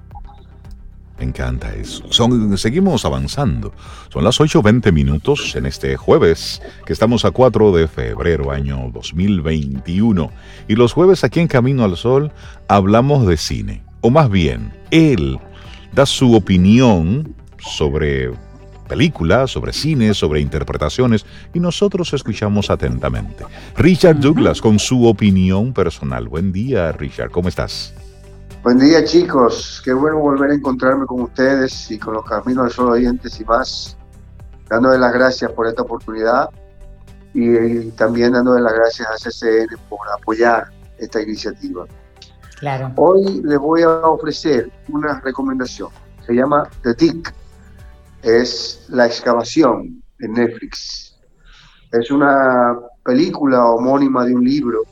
Me encanta eso. Son, seguimos avanzando. Son las 8.20 minutos en este jueves, que estamos a 4 de febrero año 2021. Y los jueves aquí en Camino al Sol hablamos de cine. O más bien, él da su opinión sobre películas, sobre cine, sobre interpretaciones y nosotros escuchamos atentamente. Richard Douglas con su opinión personal. Buen día, Richard, ¿cómo estás? Buen día, chicos. Qué bueno volver a encontrarme con ustedes y con los Caminos del Sol oyentes y más. Dándole las gracias por esta oportunidad y, también dándole las gracias a CCN por apoyar esta iniciativa. Claro. Hoy les voy a ofrecer una recomendación. Se llama The Tick es La excavación en Netflix. Es una película homónima de un libro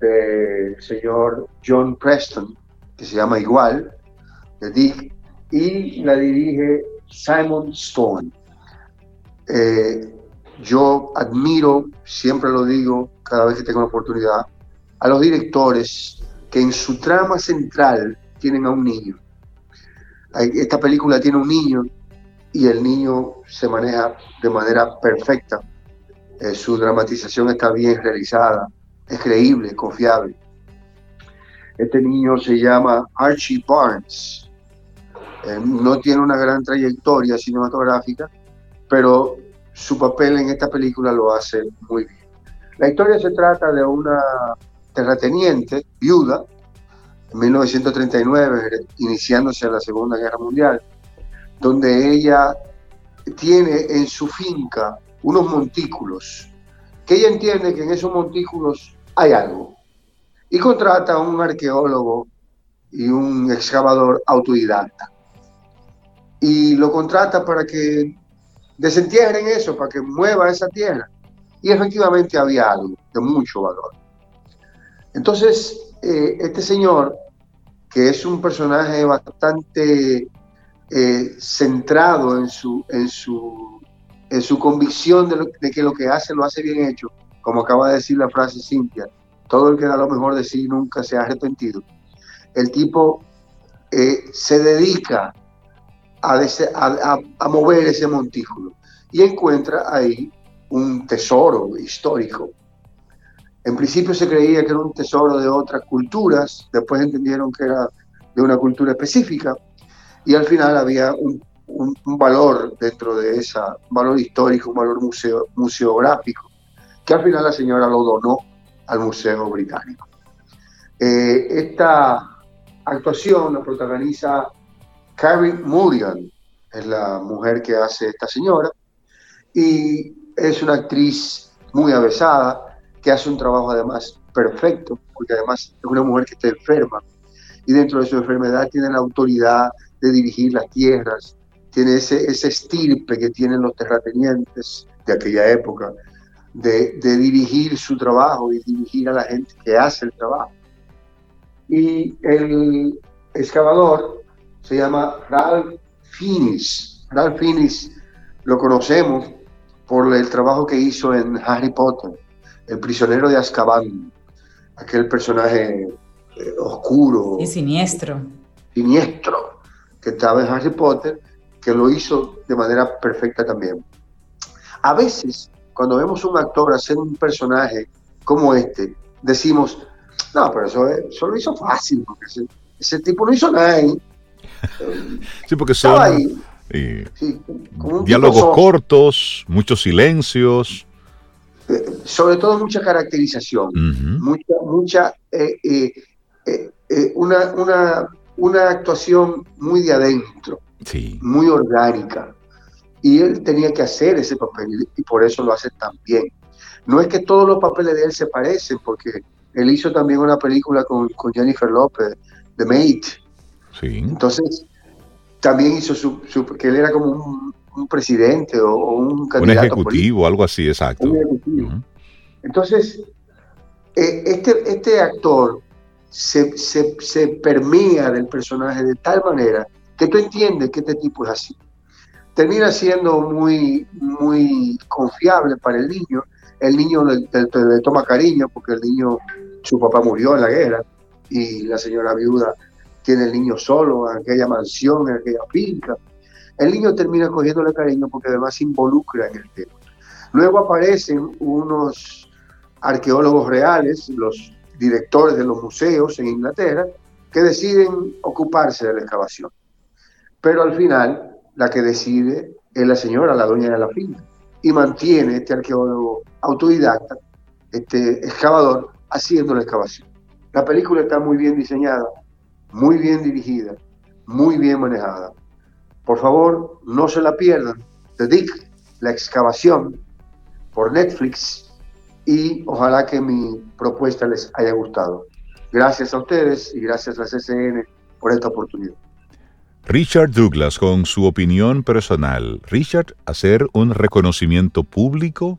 del señor John Preston, que se llama igual, de Dick, y la dirige Simon Stone. Eh, yo admiro, siempre lo digo cada vez que tengo la oportunidad, a los directores que en su trama central tienen a un niño. Esta película tiene un niño y el niño se maneja de manera perfecta. Eh, su dramatización está bien realizada, es creíble, confiable. Este niño se llama Archie Barnes. Eh, no tiene una gran trayectoria cinematográfica, pero su papel en esta película lo hace muy bien. La historia se trata de una terrateniente viuda en 1939, iniciándose la Segunda Guerra Mundial, donde ella tiene en su finca unos montículos, que ella entiende que en esos montículos hay algo, y contrata a un arqueólogo y un excavador autodidacta. Y lo contrata para que desentierren eso, para que mueva esa tierra. Y efectivamente había algo de mucho valor. Entonces, eh, este señor, que es un personaje bastante eh, centrado en su, en, su, en su convicción de, que lo que hace lo hace bien hecho, como acaba de decir la frase Cintia, todo el que da lo mejor de sí nunca se ha arrepentido. El tipo eh, se dedica a, mover ese montículo y encuentra ahí un tesoro histórico. En principio se creía que era un tesoro de otras culturas, después entendieron que era de una cultura específica, y al final había un, valor dentro de esa, valor histórico, un valor museo, museográfico, que al final la señora lo donó al Museo Británico. Eh, esta actuación la protagoniza Carrie Mulligan, es la mujer que hace esta señora, y es una actriz muy avesada, que hace un trabajo además perfecto, porque además es una mujer que está enferma, y dentro de su enfermedad tiene la autoridad de dirigir las tierras, tiene ese, ese estirpe que tienen los terratenientes de aquella época, de, dirigir su trabajo y dirigir a la gente que hace el trabajo. Y el excavador se llama Ralph Finis. Ralph Finis lo conocemos por el trabajo que hizo en Harry Potter, el prisionero de Azkaban, aquel personaje eh, oscuro. Y siniestro. Siniestro, que estaba en Harry Potter, que lo hizo de manera perfecta también. A veces, cuando vemos un actor hacer un personaje como este, decimos, no, pero eso, eso lo hizo fácil, porque ese, tipo no hizo nada ahí. sí, porque son diálogos cortos, muchos silencios. Eh, sobre todo mucha caracterización, mucha, mucha eh, eh, una, una, una actuación muy de adentro muy orgánica. Y él tenía que hacer ese papel y por eso lo hace tan bien. No es que todos los papeles de él se parecen, porque él hizo también una película con, con Jennifer Lopez, The Mate. Sí. Entonces, también hizo su, que él era como un, presidente o, un candidato. Un ejecutivo, algo así, exacto. Entonces, eh, este, este actor se, se, se permea del personaje de tal manera que tú entiendes que este tipo es así. Termina siendo muy, muy confiable para el niño. El niño le, toma cariño porque el niño, su papá murió en la guerra y la señora viuda tiene el niño solo en aquella mansión, en aquella finca. El niño termina cogiéndole cariño porque además se involucra en el tema. Luego aparecen unos arqueólogos reales, los directores de los museos en Inglaterra, que deciden ocuparse de la excavación pero al final la que decide es la señora, la dueña de la finca, y mantiene este arqueólogo autodidacta, este excavador, haciendo la excavación. La película está muy bien diseñada, muy bien dirigida, muy bien manejada. Por favor, no se la pierdan. The Dick, la excavación, por Netflix, y ojalá que mi propuesta les haya gustado. Gracias a ustedes y gracias a CCN por esta oportunidad. Richard Douglas con su opinión personal. Richard, hacer un reconocimiento público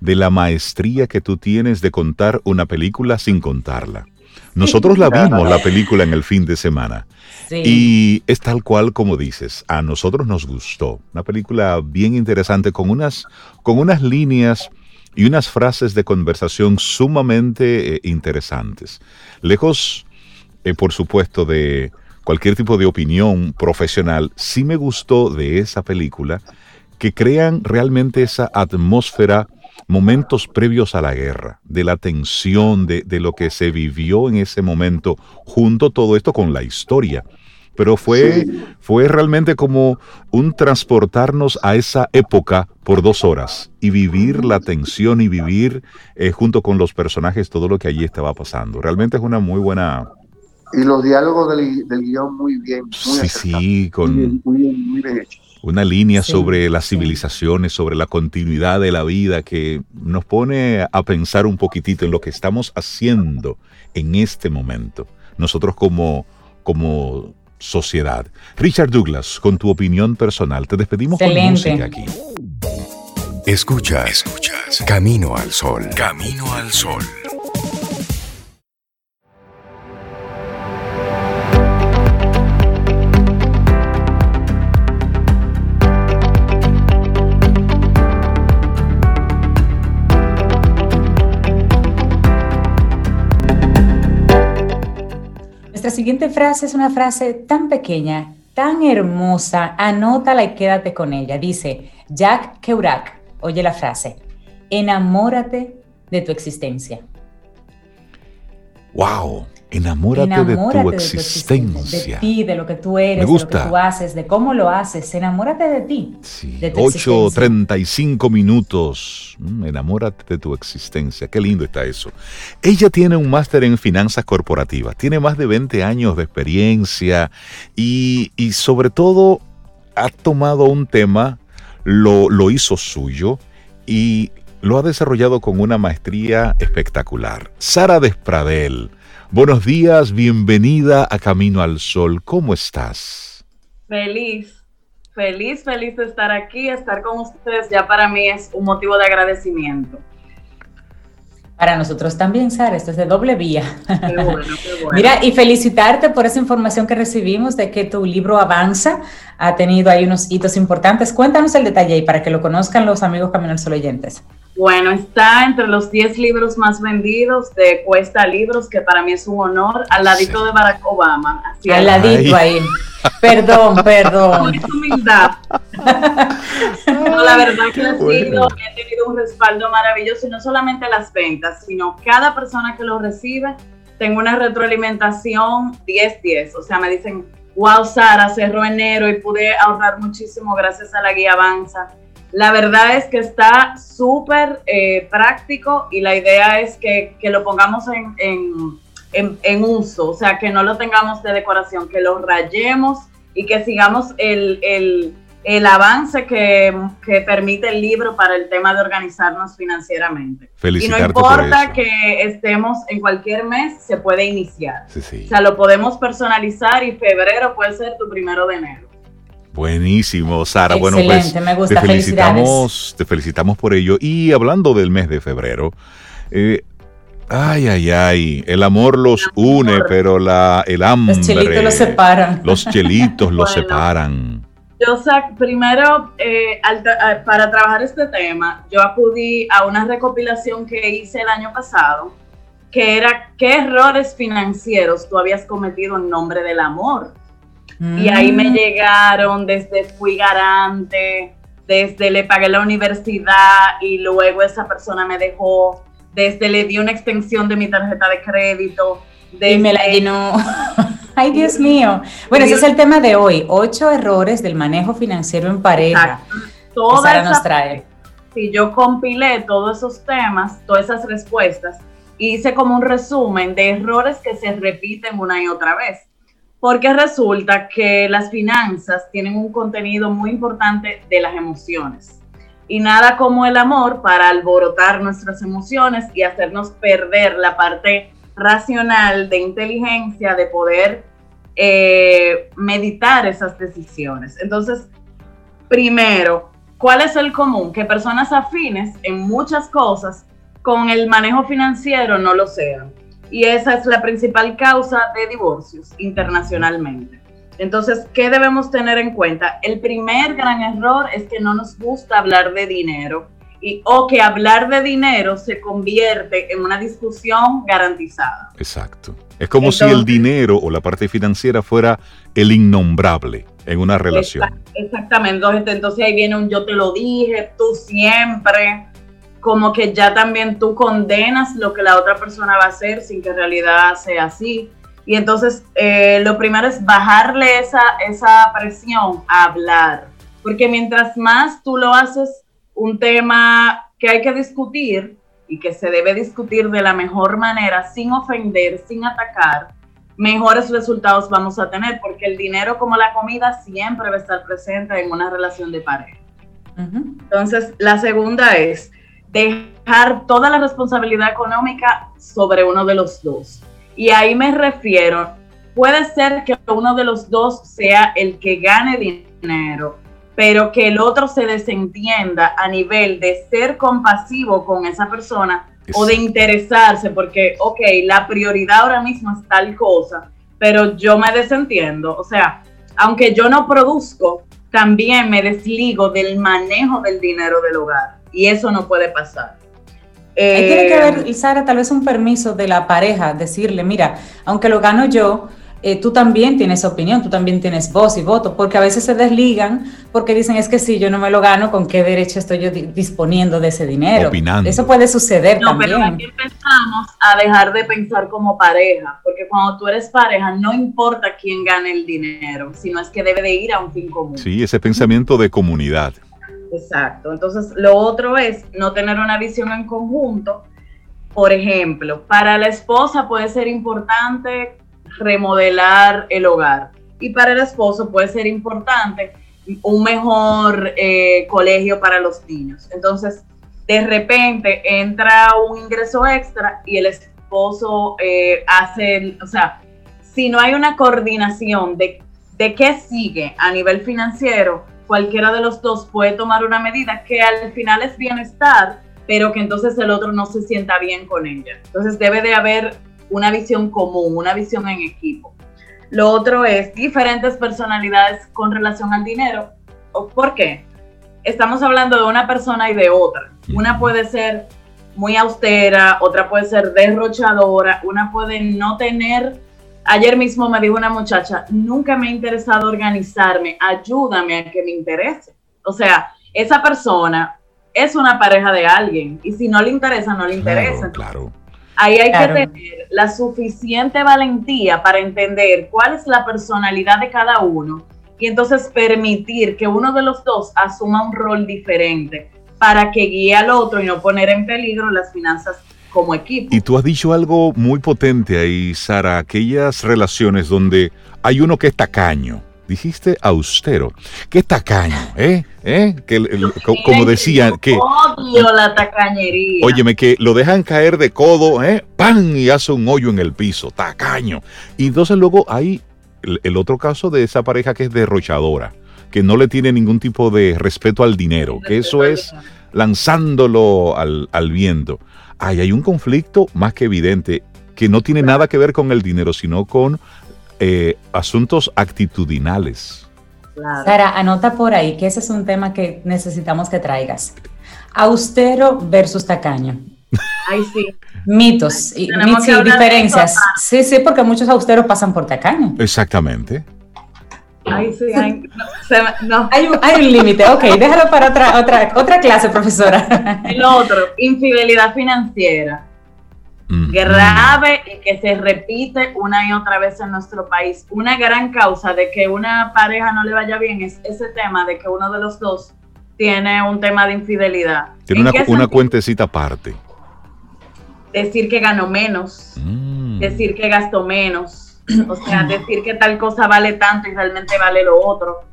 de la maestría que tú tienes de contar una película sin contarla. Nosotros la vimos, la película, en el fin de semana. Y es tal cual como dices, a nosotros nos gustó. Una película bien interesante con unas, con unas líneas y unas frases de conversación sumamente eh, interesantes. Lejos, eh, por supuesto, de cualquier tipo de opinión profesional, sí me gustó de esa película que crean realmente esa atmósfera, momentos previos a la guerra, de la tensión, de, lo que se vivió en ese momento, junto todo esto con la historia. Pero fue, fue realmente como un transportarnos a esa época por dos horas y vivir la tensión y vivir eh, junto con los personajes todo lo que allí estaba pasando. Realmente es una muy buena, y los diálogos del, del guion muy bien. sí, sí, con muy bien, hechos. Una línea sobre las civilizaciones, sobre la continuidad de la vida que nos pone a pensar un poquitito en lo que estamos haciendo en este momento. Nosotros como, como sociedad. Richard Douglas, con tu opinión personal, te despedimos con música aquí. Escuchas, escuchas. Camino al sol. Camino al sol. Siguiente frase es una frase tan pequeña, tan hermosa, anótala y quédate con ella. Dice Jack Kerouac, oye la frase, enamórate de tu existencia. ¡Wow! Enamórate, de, tu existencia. De ti, de lo que tú eres, de lo que tú haces, de cómo lo haces. Enamórate de ti. Sí. 8.35 minutos. Mm, enamórate de tu existencia. Qué lindo está eso. Ella tiene un máster en finanzas corporativas. Tiene más de 20 años de experiencia y, y sobre todo ha tomado un tema, lo, lo hizo suyo y lo ha desarrollado con una maestría espectacular. Sara Despradel Buenos días, bienvenida a Camino al Sol. ¿Cómo estás? Feliz, feliz, feliz de estar aquí. Estar con ustedes ya para mí es un motivo de agradecimiento. Para nosotros también, Sara, esto es de doble vía. Qué bueno, qué bueno. Mira, y felicitarte por esa información que recibimos de que tu libro avanza, ha tenido ahí unos hitos importantes. Cuéntanos el detalle y para que lo conozcan los amigos Camino al Sol oyentes. Bueno, está entre los 10 libros más vendidos de Cuesta Libros, que para mí es un honor, al ladito de Barack Obama. al ladito ahí. Perdón, perdón. Con humildad. la verdad que ha sido, he tenido un respaldo maravilloso y no solamente las ventas, sino cada persona que lo recibe, tengo una retroalimentación 10-10. O sea, me dicen, wow, Sara, cerró enero y pude ahorrar muchísimo gracias a la guía Avanza la verdad es que está súper eh, práctico y la idea es que, lo pongamos en, uso, o sea, que no lo tengamos de decoración, que lo rayemos y que sigamos el, avance que, permite el libro para el tema de organizarnos financieramente. y no importa que estemos en cualquier mes, se puede iniciar. O sea, lo podemos personalizar y febrero puede ser tu primero de enero. Buenísimo, Sara. bueno, pues me gusta. te felicitamos, te felicitamos por ello. Y hablando del mes de febrero, eh, ay, ay, ay, el amor los une, pero la, el hambre. Los chelitos los separan. Los chelitos los separan. Yo, primero, eh, para trabajar este tema, yo acudí a una recopilación que hice el año pasado, que era qué errores financieros tú habías cometido en nombre del amor. Y ahí me mm. llegaron desde fui garante, desde le pagué la universidad y luego esa persona me dejó, desde le di una extensión de mi tarjeta de crédito. y me la llenó. Ay, Dios mío. Bueno, ese es el tema de hoy. Ocho errores del manejo financiero en pareja. Toda nos trae. Si yo compilé todos esos temas, todas esas respuestas, hice como un resumen de errores que se repiten una y otra vez porque resulta que las finanzas tienen un contenido muy importante de las emociones. Y nada como el amor para alborotar nuestras emociones y hacernos perder la parte racional de inteligencia, de poder eh, meditar esas decisiones. Entonces, primero, ¿cuál es el común? Que personas afines en muchas cosas con el manejo financiero no lo sean y esa es la principal causa de divorcios internacionalmente. Entonces, ¿qué debemos tener en cuenta? El primer gran error es que no nos gusta hablar de dinero y, o que hablar de dinero se convierte en una discusión garantizada. Exacto. Es como si el dinero o la parte financiera fuera el innombrable en una relación. Exactamente. Entonces ahí viene un yo te lo dije, tú siempre como que ya también tú condenas lo que la otra persona va a hacer sin que en realidad sea así. Y entonces eh, lo primero es bajarle esa, esa presión a hablar, porque mientras más tú lo haces un tema que hay que discutir y que se debe discutir de la mejor manera, sin ofender, sin atacar, mejores resultados vamos a tener, porque el dinero como la comida siempre va a estar presente en una relación de pareja. Entonces, la segunda es, dejar toda la responsabilidad económica sobre uno de los dos. Y ahí me refiero, puede ser que uno de los dos sea el que gane dinero, pero que el otro se desentienda a nivel de ser compasivo con esa persona o de interesarse, porque, ok, la prioridad ahora mismo es tal cosa, pero yo me desentiendo. O sea, aunque yo no produzco, también me desligo del manejo del dinero del hogar y eso no puede pasar. tiene que haber, eh, Sara, tal vez un permiso de la pareja, decirle, mira, aunque lo gano yo, eh, tú también tienes opinión, tú también tienes voz y voto, porque a veces se desligan porque dicen es que si yo no me lo gano, ¿con qué derecho estoy yo disponiendo de ese dinero? Opinando. Eso puede suceder no, también. pero aquí empezamos a dejar de pensar como pareja, porque cuando tú eres pareja no importa quién gane el dinero, sino es que debe de ir a un fin común. Sí, ese pensamiento de comunidad. Exacto. Entonces, lo otro es no tener una visión en conjunto. Por ejemplo, para la esposa puede ser importante remodelar el hogar y para el esposo puede ser importante un mejor eh, colegio para los niños. Entonces, de repente entra un ingreso extra y el esposo eh, hace, o sea, si no hay una coordinación de, de qué sigue a nivel financiero, cualquiera de los dos puede tomar una medida que al final es bienestar, pero que entonces el otro no se sienta bien con ella. Entonces debe de haber una visión común, una visión en equipo. Lo otro es diferentes personalidades con relación al dinero. ¿Por qué? Estamos hablando de una persona y de otra. Una puede ser muy austera, otra puede ser derrochadora, una puede no tener Ayer mismo me dijo una muchacha, nunca me ha interesado organizarme, ayúdame a que me interese. O sea, esa persona es una pareja de alguien y si no le interesa, no le interesa. Claro. Ahí hay que tener la suficiente valentía para entender cuál es la personalidad de cada uno y entonces permitir que uno de los dos asuma un rol diferente para que guíe al otro y no poner en peligro las finanzas como equipo. Y tú has dicho algo muy potente ahí, Sara, aquellas relaciones donde hay uno que es tacaño. Dijiste austero. ¿Qué tacaño? ¿Eh? ¿Eh? Que, como decía, que... Odio la tacañería. Óyeme, que lo dejan caer de codo, ¿eh? ¡Pam! Y hace un hoyo en el piso. Tacaño. Y entonces luego hay el, otro caso de esa pareja que es derrochadora, que no le tiene ningún tipo de respeto al dinero, que eso es lanzándolo al, al viento hay un conflicto más que evidente que no tiene nada que ver con el dinero, sino con eh, asuntos actitudinales. Sara, anota por ahí que ese es un tema que necesitamos que traigas. Austero versus tacaño. Ay, sí. Mitos y, diferencias. Sí, sí, porque muchos austeros pasan por tacaño. Exactamente. Ay, sí, no. Hay un, hay un límite, ok, déjalo para otra, otra, otra clase, profesora. El otro, infidelidad financiera. Mm. Grave y que se repite una y otra vez en nuestro país. Una gran causa de que una pareja no le vaya bien es ese tema de que uno de los dos tiene un tema de infidelidad. Tiene una, una cuentecita aparte. Decir que ganó menos, mm. decir que gastó menos o sea, decir que tal cosa vale tanto y realmente vale lo otro.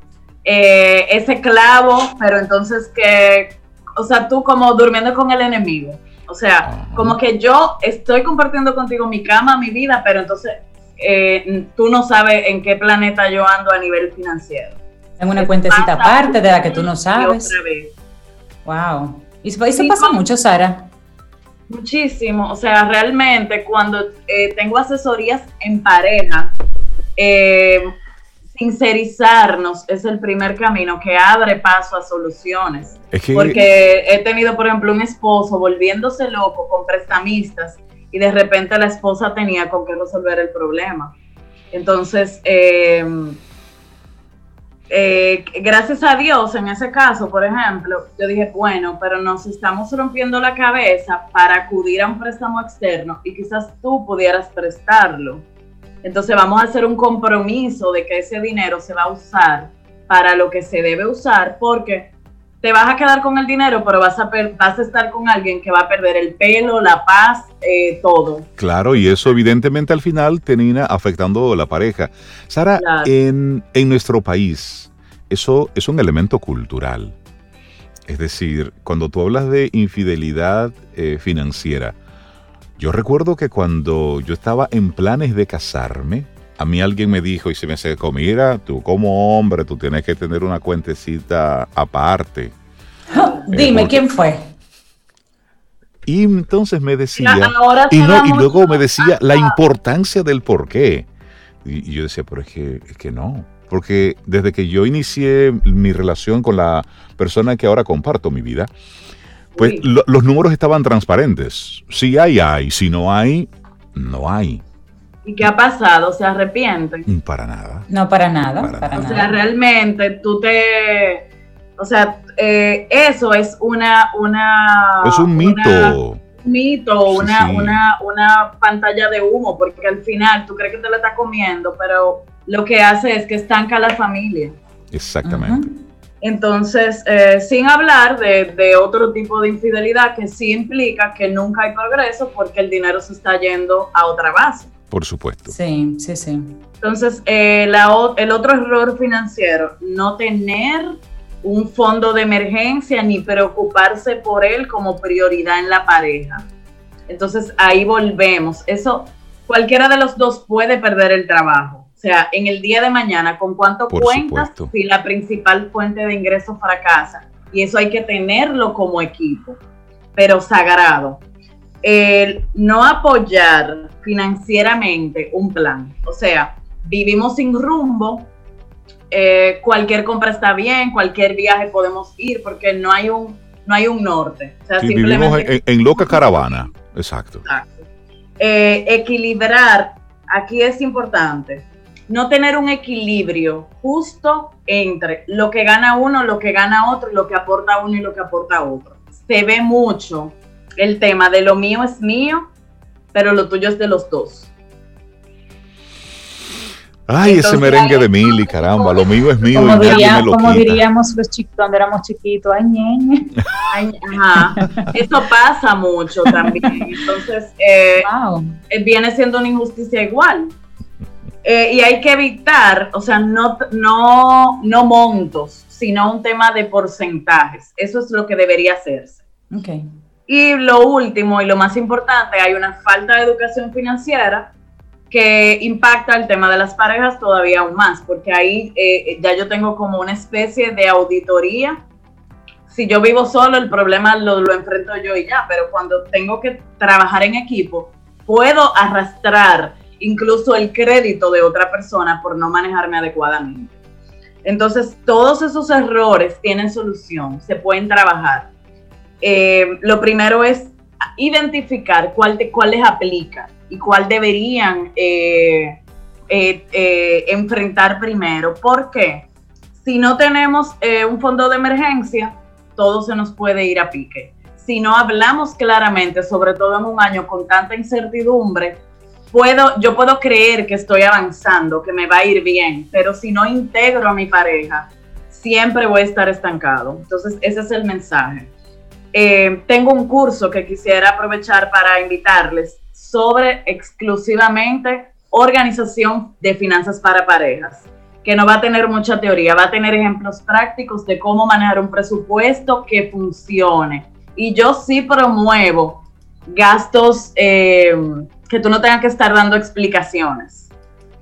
Eh, ese clavo, pero entonces que, o sea, tú como durmiendo con el enemigo. O sea, como que yo estoy compartiendo contigo mi cama, mi vida, pero entonces eh, tú no sabes en qué planeta yo ando a nivel financiero. En una cuentecita aparte de la que tú no sabes. Wow. Y eso pasa mucho, Sara. Muchísimo, o sea, realmente cuando eh, tengo asesorías en pareja, eh, sincerizarnos es el primer camino que abre paso a soluciones. Porque he tenido, por ejemplo, un esposo volviéndose loco con prestamistas y de repente la esposa tenía con qué resolver el problema. Entonces, eh, eh, gracias a Dios, en ese caso, por ejemplo, yo dije, bueno, pero nos estamos rompiendo la cabeza para acudir a un préstamo externo y quizás tú pudieras prestarlo. Entonces vamos a hacer un compromiso de que ese dinero se va a usar para lo que se debe usar, porque te vas a quedar con el dinero, pero vas a, vas a estar con alguien que va a perder el pelo, la paz, eh, todo. Claro, y eso evidentemente al final termina afectando a la pareja. Sara, en, nuestro país, eso es un elemento cultural. Es decir, cuando tú hablas de infidelidad eh, financiera, yo recuerdo que cuando yo estaba en planes de casarme, a mí alguien me dijo y se me acercó, mira, tú como hombre, tú tienes que tener una cuentecita aparte. Dime, ¿quién fue? Y entonces me decía, y, no, y luego me decía la importancia del por qué. Y, yo decía, pero es que, es que no. Porque desde que yo inicié mi relación con la persona que ahora comparto mi vida, pues los números estaban transparentes. Si hay, hay. Si no hay, no hay. ¿Y qué ha pasado? ¿Se arrepiente? Mm, para nada. No, para nada. o sea, realmente tú te... O sea, eh, eso es una, una... Es un mito. un mito, una, una, una pantalla de humo, porque al final tú crees que te la estás comiendo, pero lo que hace es que estanca la familia. Exactamente. Entonces, eh, sin hablar de, otro tipo de infidelidad que sí implica que nunca hay progreso porque el dinero se está yendo a otra base. Por supuesto. Sí, sí, sí. Entonces, eh, el otro error financiero, no tener un fondo de emergencia ni preocuparse por él como prioridad en la pareja. Entonces, ahí volvemos. Eso, cualquiera de los dos puede perder el trabajo o sea, en el día de mañana, ¿con cuánto cuentas si la principal fuente de ingresos fracasa? Y eso hay que tenerlo como equipo, pero sagrado. El no apoyar financieramente un plan. O sea, vivimos sin rumbo, eh, cualquier compra está bien, cualquier viaje podemos ir porque no hay un, no hay un norte. O sea, vivimos en, loca caravana, exacto. Eh, equilibrar, aquí es importante, no tener un equilibrio justo entre lo que gana uno, lo que gana otro, lo que aporta uno y lo que aporta otro. Se ve mucho el tema de lo mío es mío, pero lo tuyo es de los dos. Ay, ese merengue de Mili, caramba, lo mío es mío. Como, diríamos los chicos cuando éramos chiquitos, ay, ñeñe. ajá. Eso pasa mucho también. Entonces, eh, eh, viene siendo una injusticia igual. Eh, y hay que evitar, o sea, no, no, no montos, sino un tema de porcentajes. Eso es lo que debería hacerse. Okay. Y lo último y lo más importante, hay una falta de educación financiera que impacta el tema de las parejas todavía aún más, porque ahí eh, ya yo tengo como una especie de auditoría. Si yo vivo solo, el problema lo, lo enfrento yo y ya, pero cuando tengo que trabajar en equipo, puedo arrastrar incluso el crédito de otra persona por no manejarme adecuadamente. Entonces, todos esos errores tienen solución, se pueden trabajar. Eh, lo primero es identificar cuál, cuál les aplica y cuál deberían eh, eh, enfrentar primero. ¿Por qué? Si no tenemos un fondo de emergencia, todo se nos puede ir a pique. Si no hablamos claramente, sobre todo en un año con tanta incertidumbre, puedo, yo puedo creer que estoy avanzando, que me va a ir bien, pero si no integro a mi pareja, siempre voy a estar estancado. Entonces, ese es el mensaje. Eh, tengo un curso que quisiera aprovechar para invitarles sobre exclusivamente organización de finanzas para parejas, que no va a tener mucha teoría, va a tener ejemplos prácticos de cómo manejar un presupuesto que funcione. Y yo sí promuevo gastos eh, que tú no tengas que estar dando explicaciones.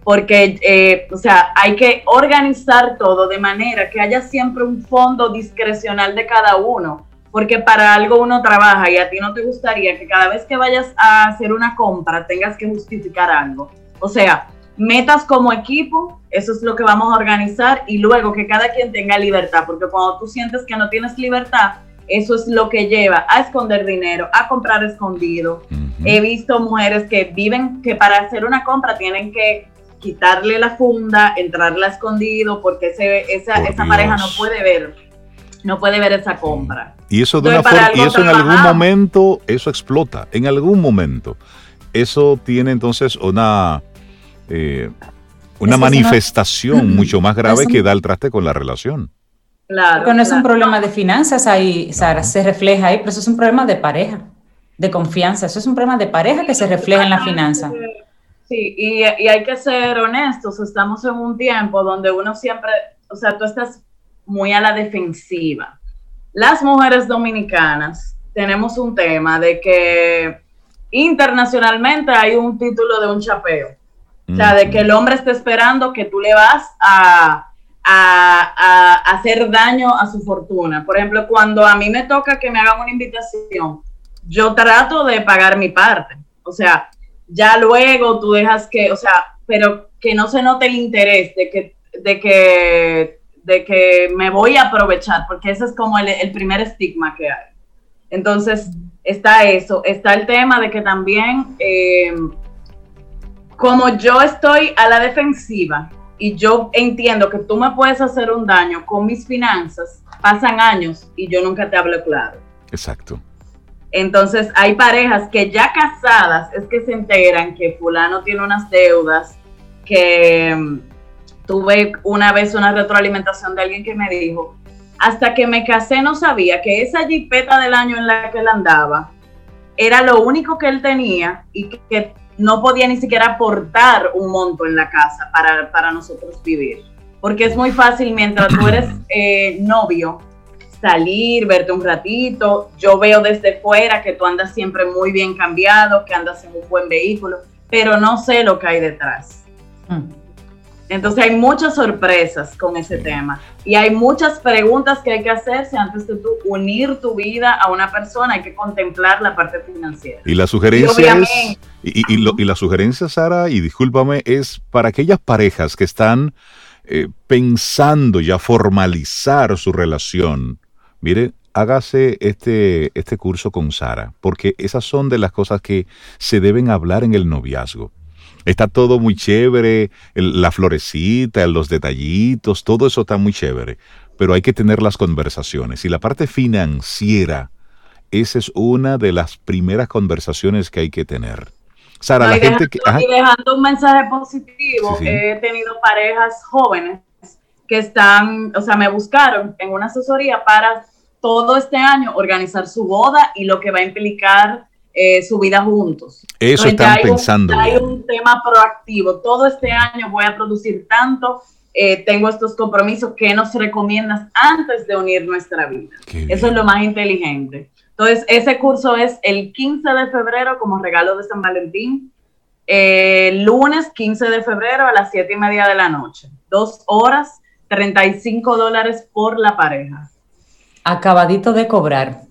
Porque, eh, o sea, hay que organizar todo de manera que haya siempre un fondo discrecional de cada uno. Porque para algo uno trabaja y a ti no te gustaría que cada vez que vayas a hacer una compra tengas que justificar algo. O sea, metas como equipo, eso es lo que vamos a organizar y luego que cada quien tenga libertad, porque cuando tú sientes que no tienes libertad, eso es lo que lleva a esconder dinero, a comprar escondido. He visto mujeres que viven, que para hacer una compra tienen que quitarle la funda, entrarla escondido, porque ese, esa, esa pareja no puede ver, no puede ver esa compra. Y eso, de una forma, y eso en algún momento, eso explota, en algún momento. Eso tiene entonces una, eh, una manifestación mucho más grave que da el traste con la relación. Claro. no es un problema de finanzas ahí, Sara, se refleja ahí, pero eso es un problema de pareja, de confianza. Eso es un problema de pareja que se refleja en la finanza. Sí, y, hay que ser honestos, estamos en un tiempo donde uno siempre, o sea, tú estás muy a la defensiva. Las mujeres dominicanas tenemos un tema de que internacionalmente hay un título de un chapeo. O sea, de que el hombre está esperando que tú le vas a a, hacer daño a su fortuna. Por ejemplo, cuando a mí me toca que me hagan una invitación, yo trato de pagar mi parte. O sea, ya luego tú dejas que, o sea, pero que no se note el interés de que, de que, de que me voy a aprovechar, porque ese es como el, primer estigma que hay. Entonces, está eso, está el tema de que también eh, como yo estoy a la defensiva y yo entiendo que tú me puedes hacer un daño con mis finanzas, pasan años y yo nunca te hablo claro. Exacto. Entonces hay parejas que ya casadas es que se enteran que fulano tiene unas deudas, que tuve una vez una retroalimentación de alguien que me dijo, hasta que me casé no sabía que esa jipeta del año en la que él andaba era lo único que él tenía y que no podía ni siquiera aportar un monto en la casa para, nosotros vivir. Porque es muy fácil mientras tú eres eh, novio, salir, verte un ratito. Yo veo desde fuera que tú andas siempre muy bien cambiado, que andas en un buen vehículo, pero no sé lo que hay detrás. Mm. Entonces hay muchas sorpresas con ese tema y hay muchas preguntas que hay que hacerse antes de tú unir tu vida a una persona, hay que contemplar la parte financiera. Y la sugerencia es, y, la sugerencia, Sara, y discúlpame, es para aquellas parejas que están eh, pensando ya formalizar su relación. Mire, hágase este, este curso con Sara, porque esas son de las cosas que se deben hablar en el noviazgo. Está todo muy chévere, la florecita, los detallitos, todo eso está muy chévere, pero hay que tener las conversaciones. Y la parte financiera, esa es una de las primeras conversaciones que hay que tener. Sara, la gente que... Y dejando un mensaje positivo, he tenido parejas jóvenes que están, o sea, me buscaron en una asesoría para todo este año organizar su boda y lo que va a implicar eh, su vida juntos. Eso están pensando. hay un tema proactivo. Todo este año voy a producir tanto, eh, tengo estos compromisos que nos recomiendas antes de unir nuestra vida. Eso es lo más inteligente. Entonces, ese curso es el 15 de febrero como regalo de San Valentín. Eh, lunes 15 de febrero a las 7 y media de la noche. Dos horas, 35 dólares por la pareja. Acabadito de cobrar.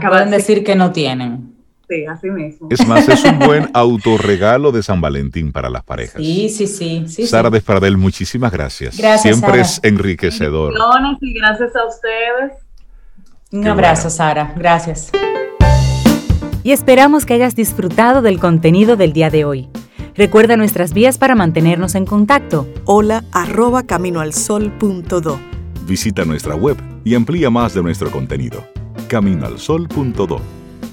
Pueden decir que no tienen. Sí, así mismo. Es más, es un buen autorregalo de San Valentín para las parejas. Sí, sí, sí. Sara Despradel, muchísimas gracias. Gracias. Siempre es enriquecedor. Y gracias a ustedes. Un abrazo, Sara. Gracias. Y esperamos que hayas disfrutado del contenido del día de hoy. Recuerda nuestras vías para mantenernos en contacto. Hola arroba caminoalsol.do. Visita nuestra web y amplía más de nuestro contenido. Caminoalsol.do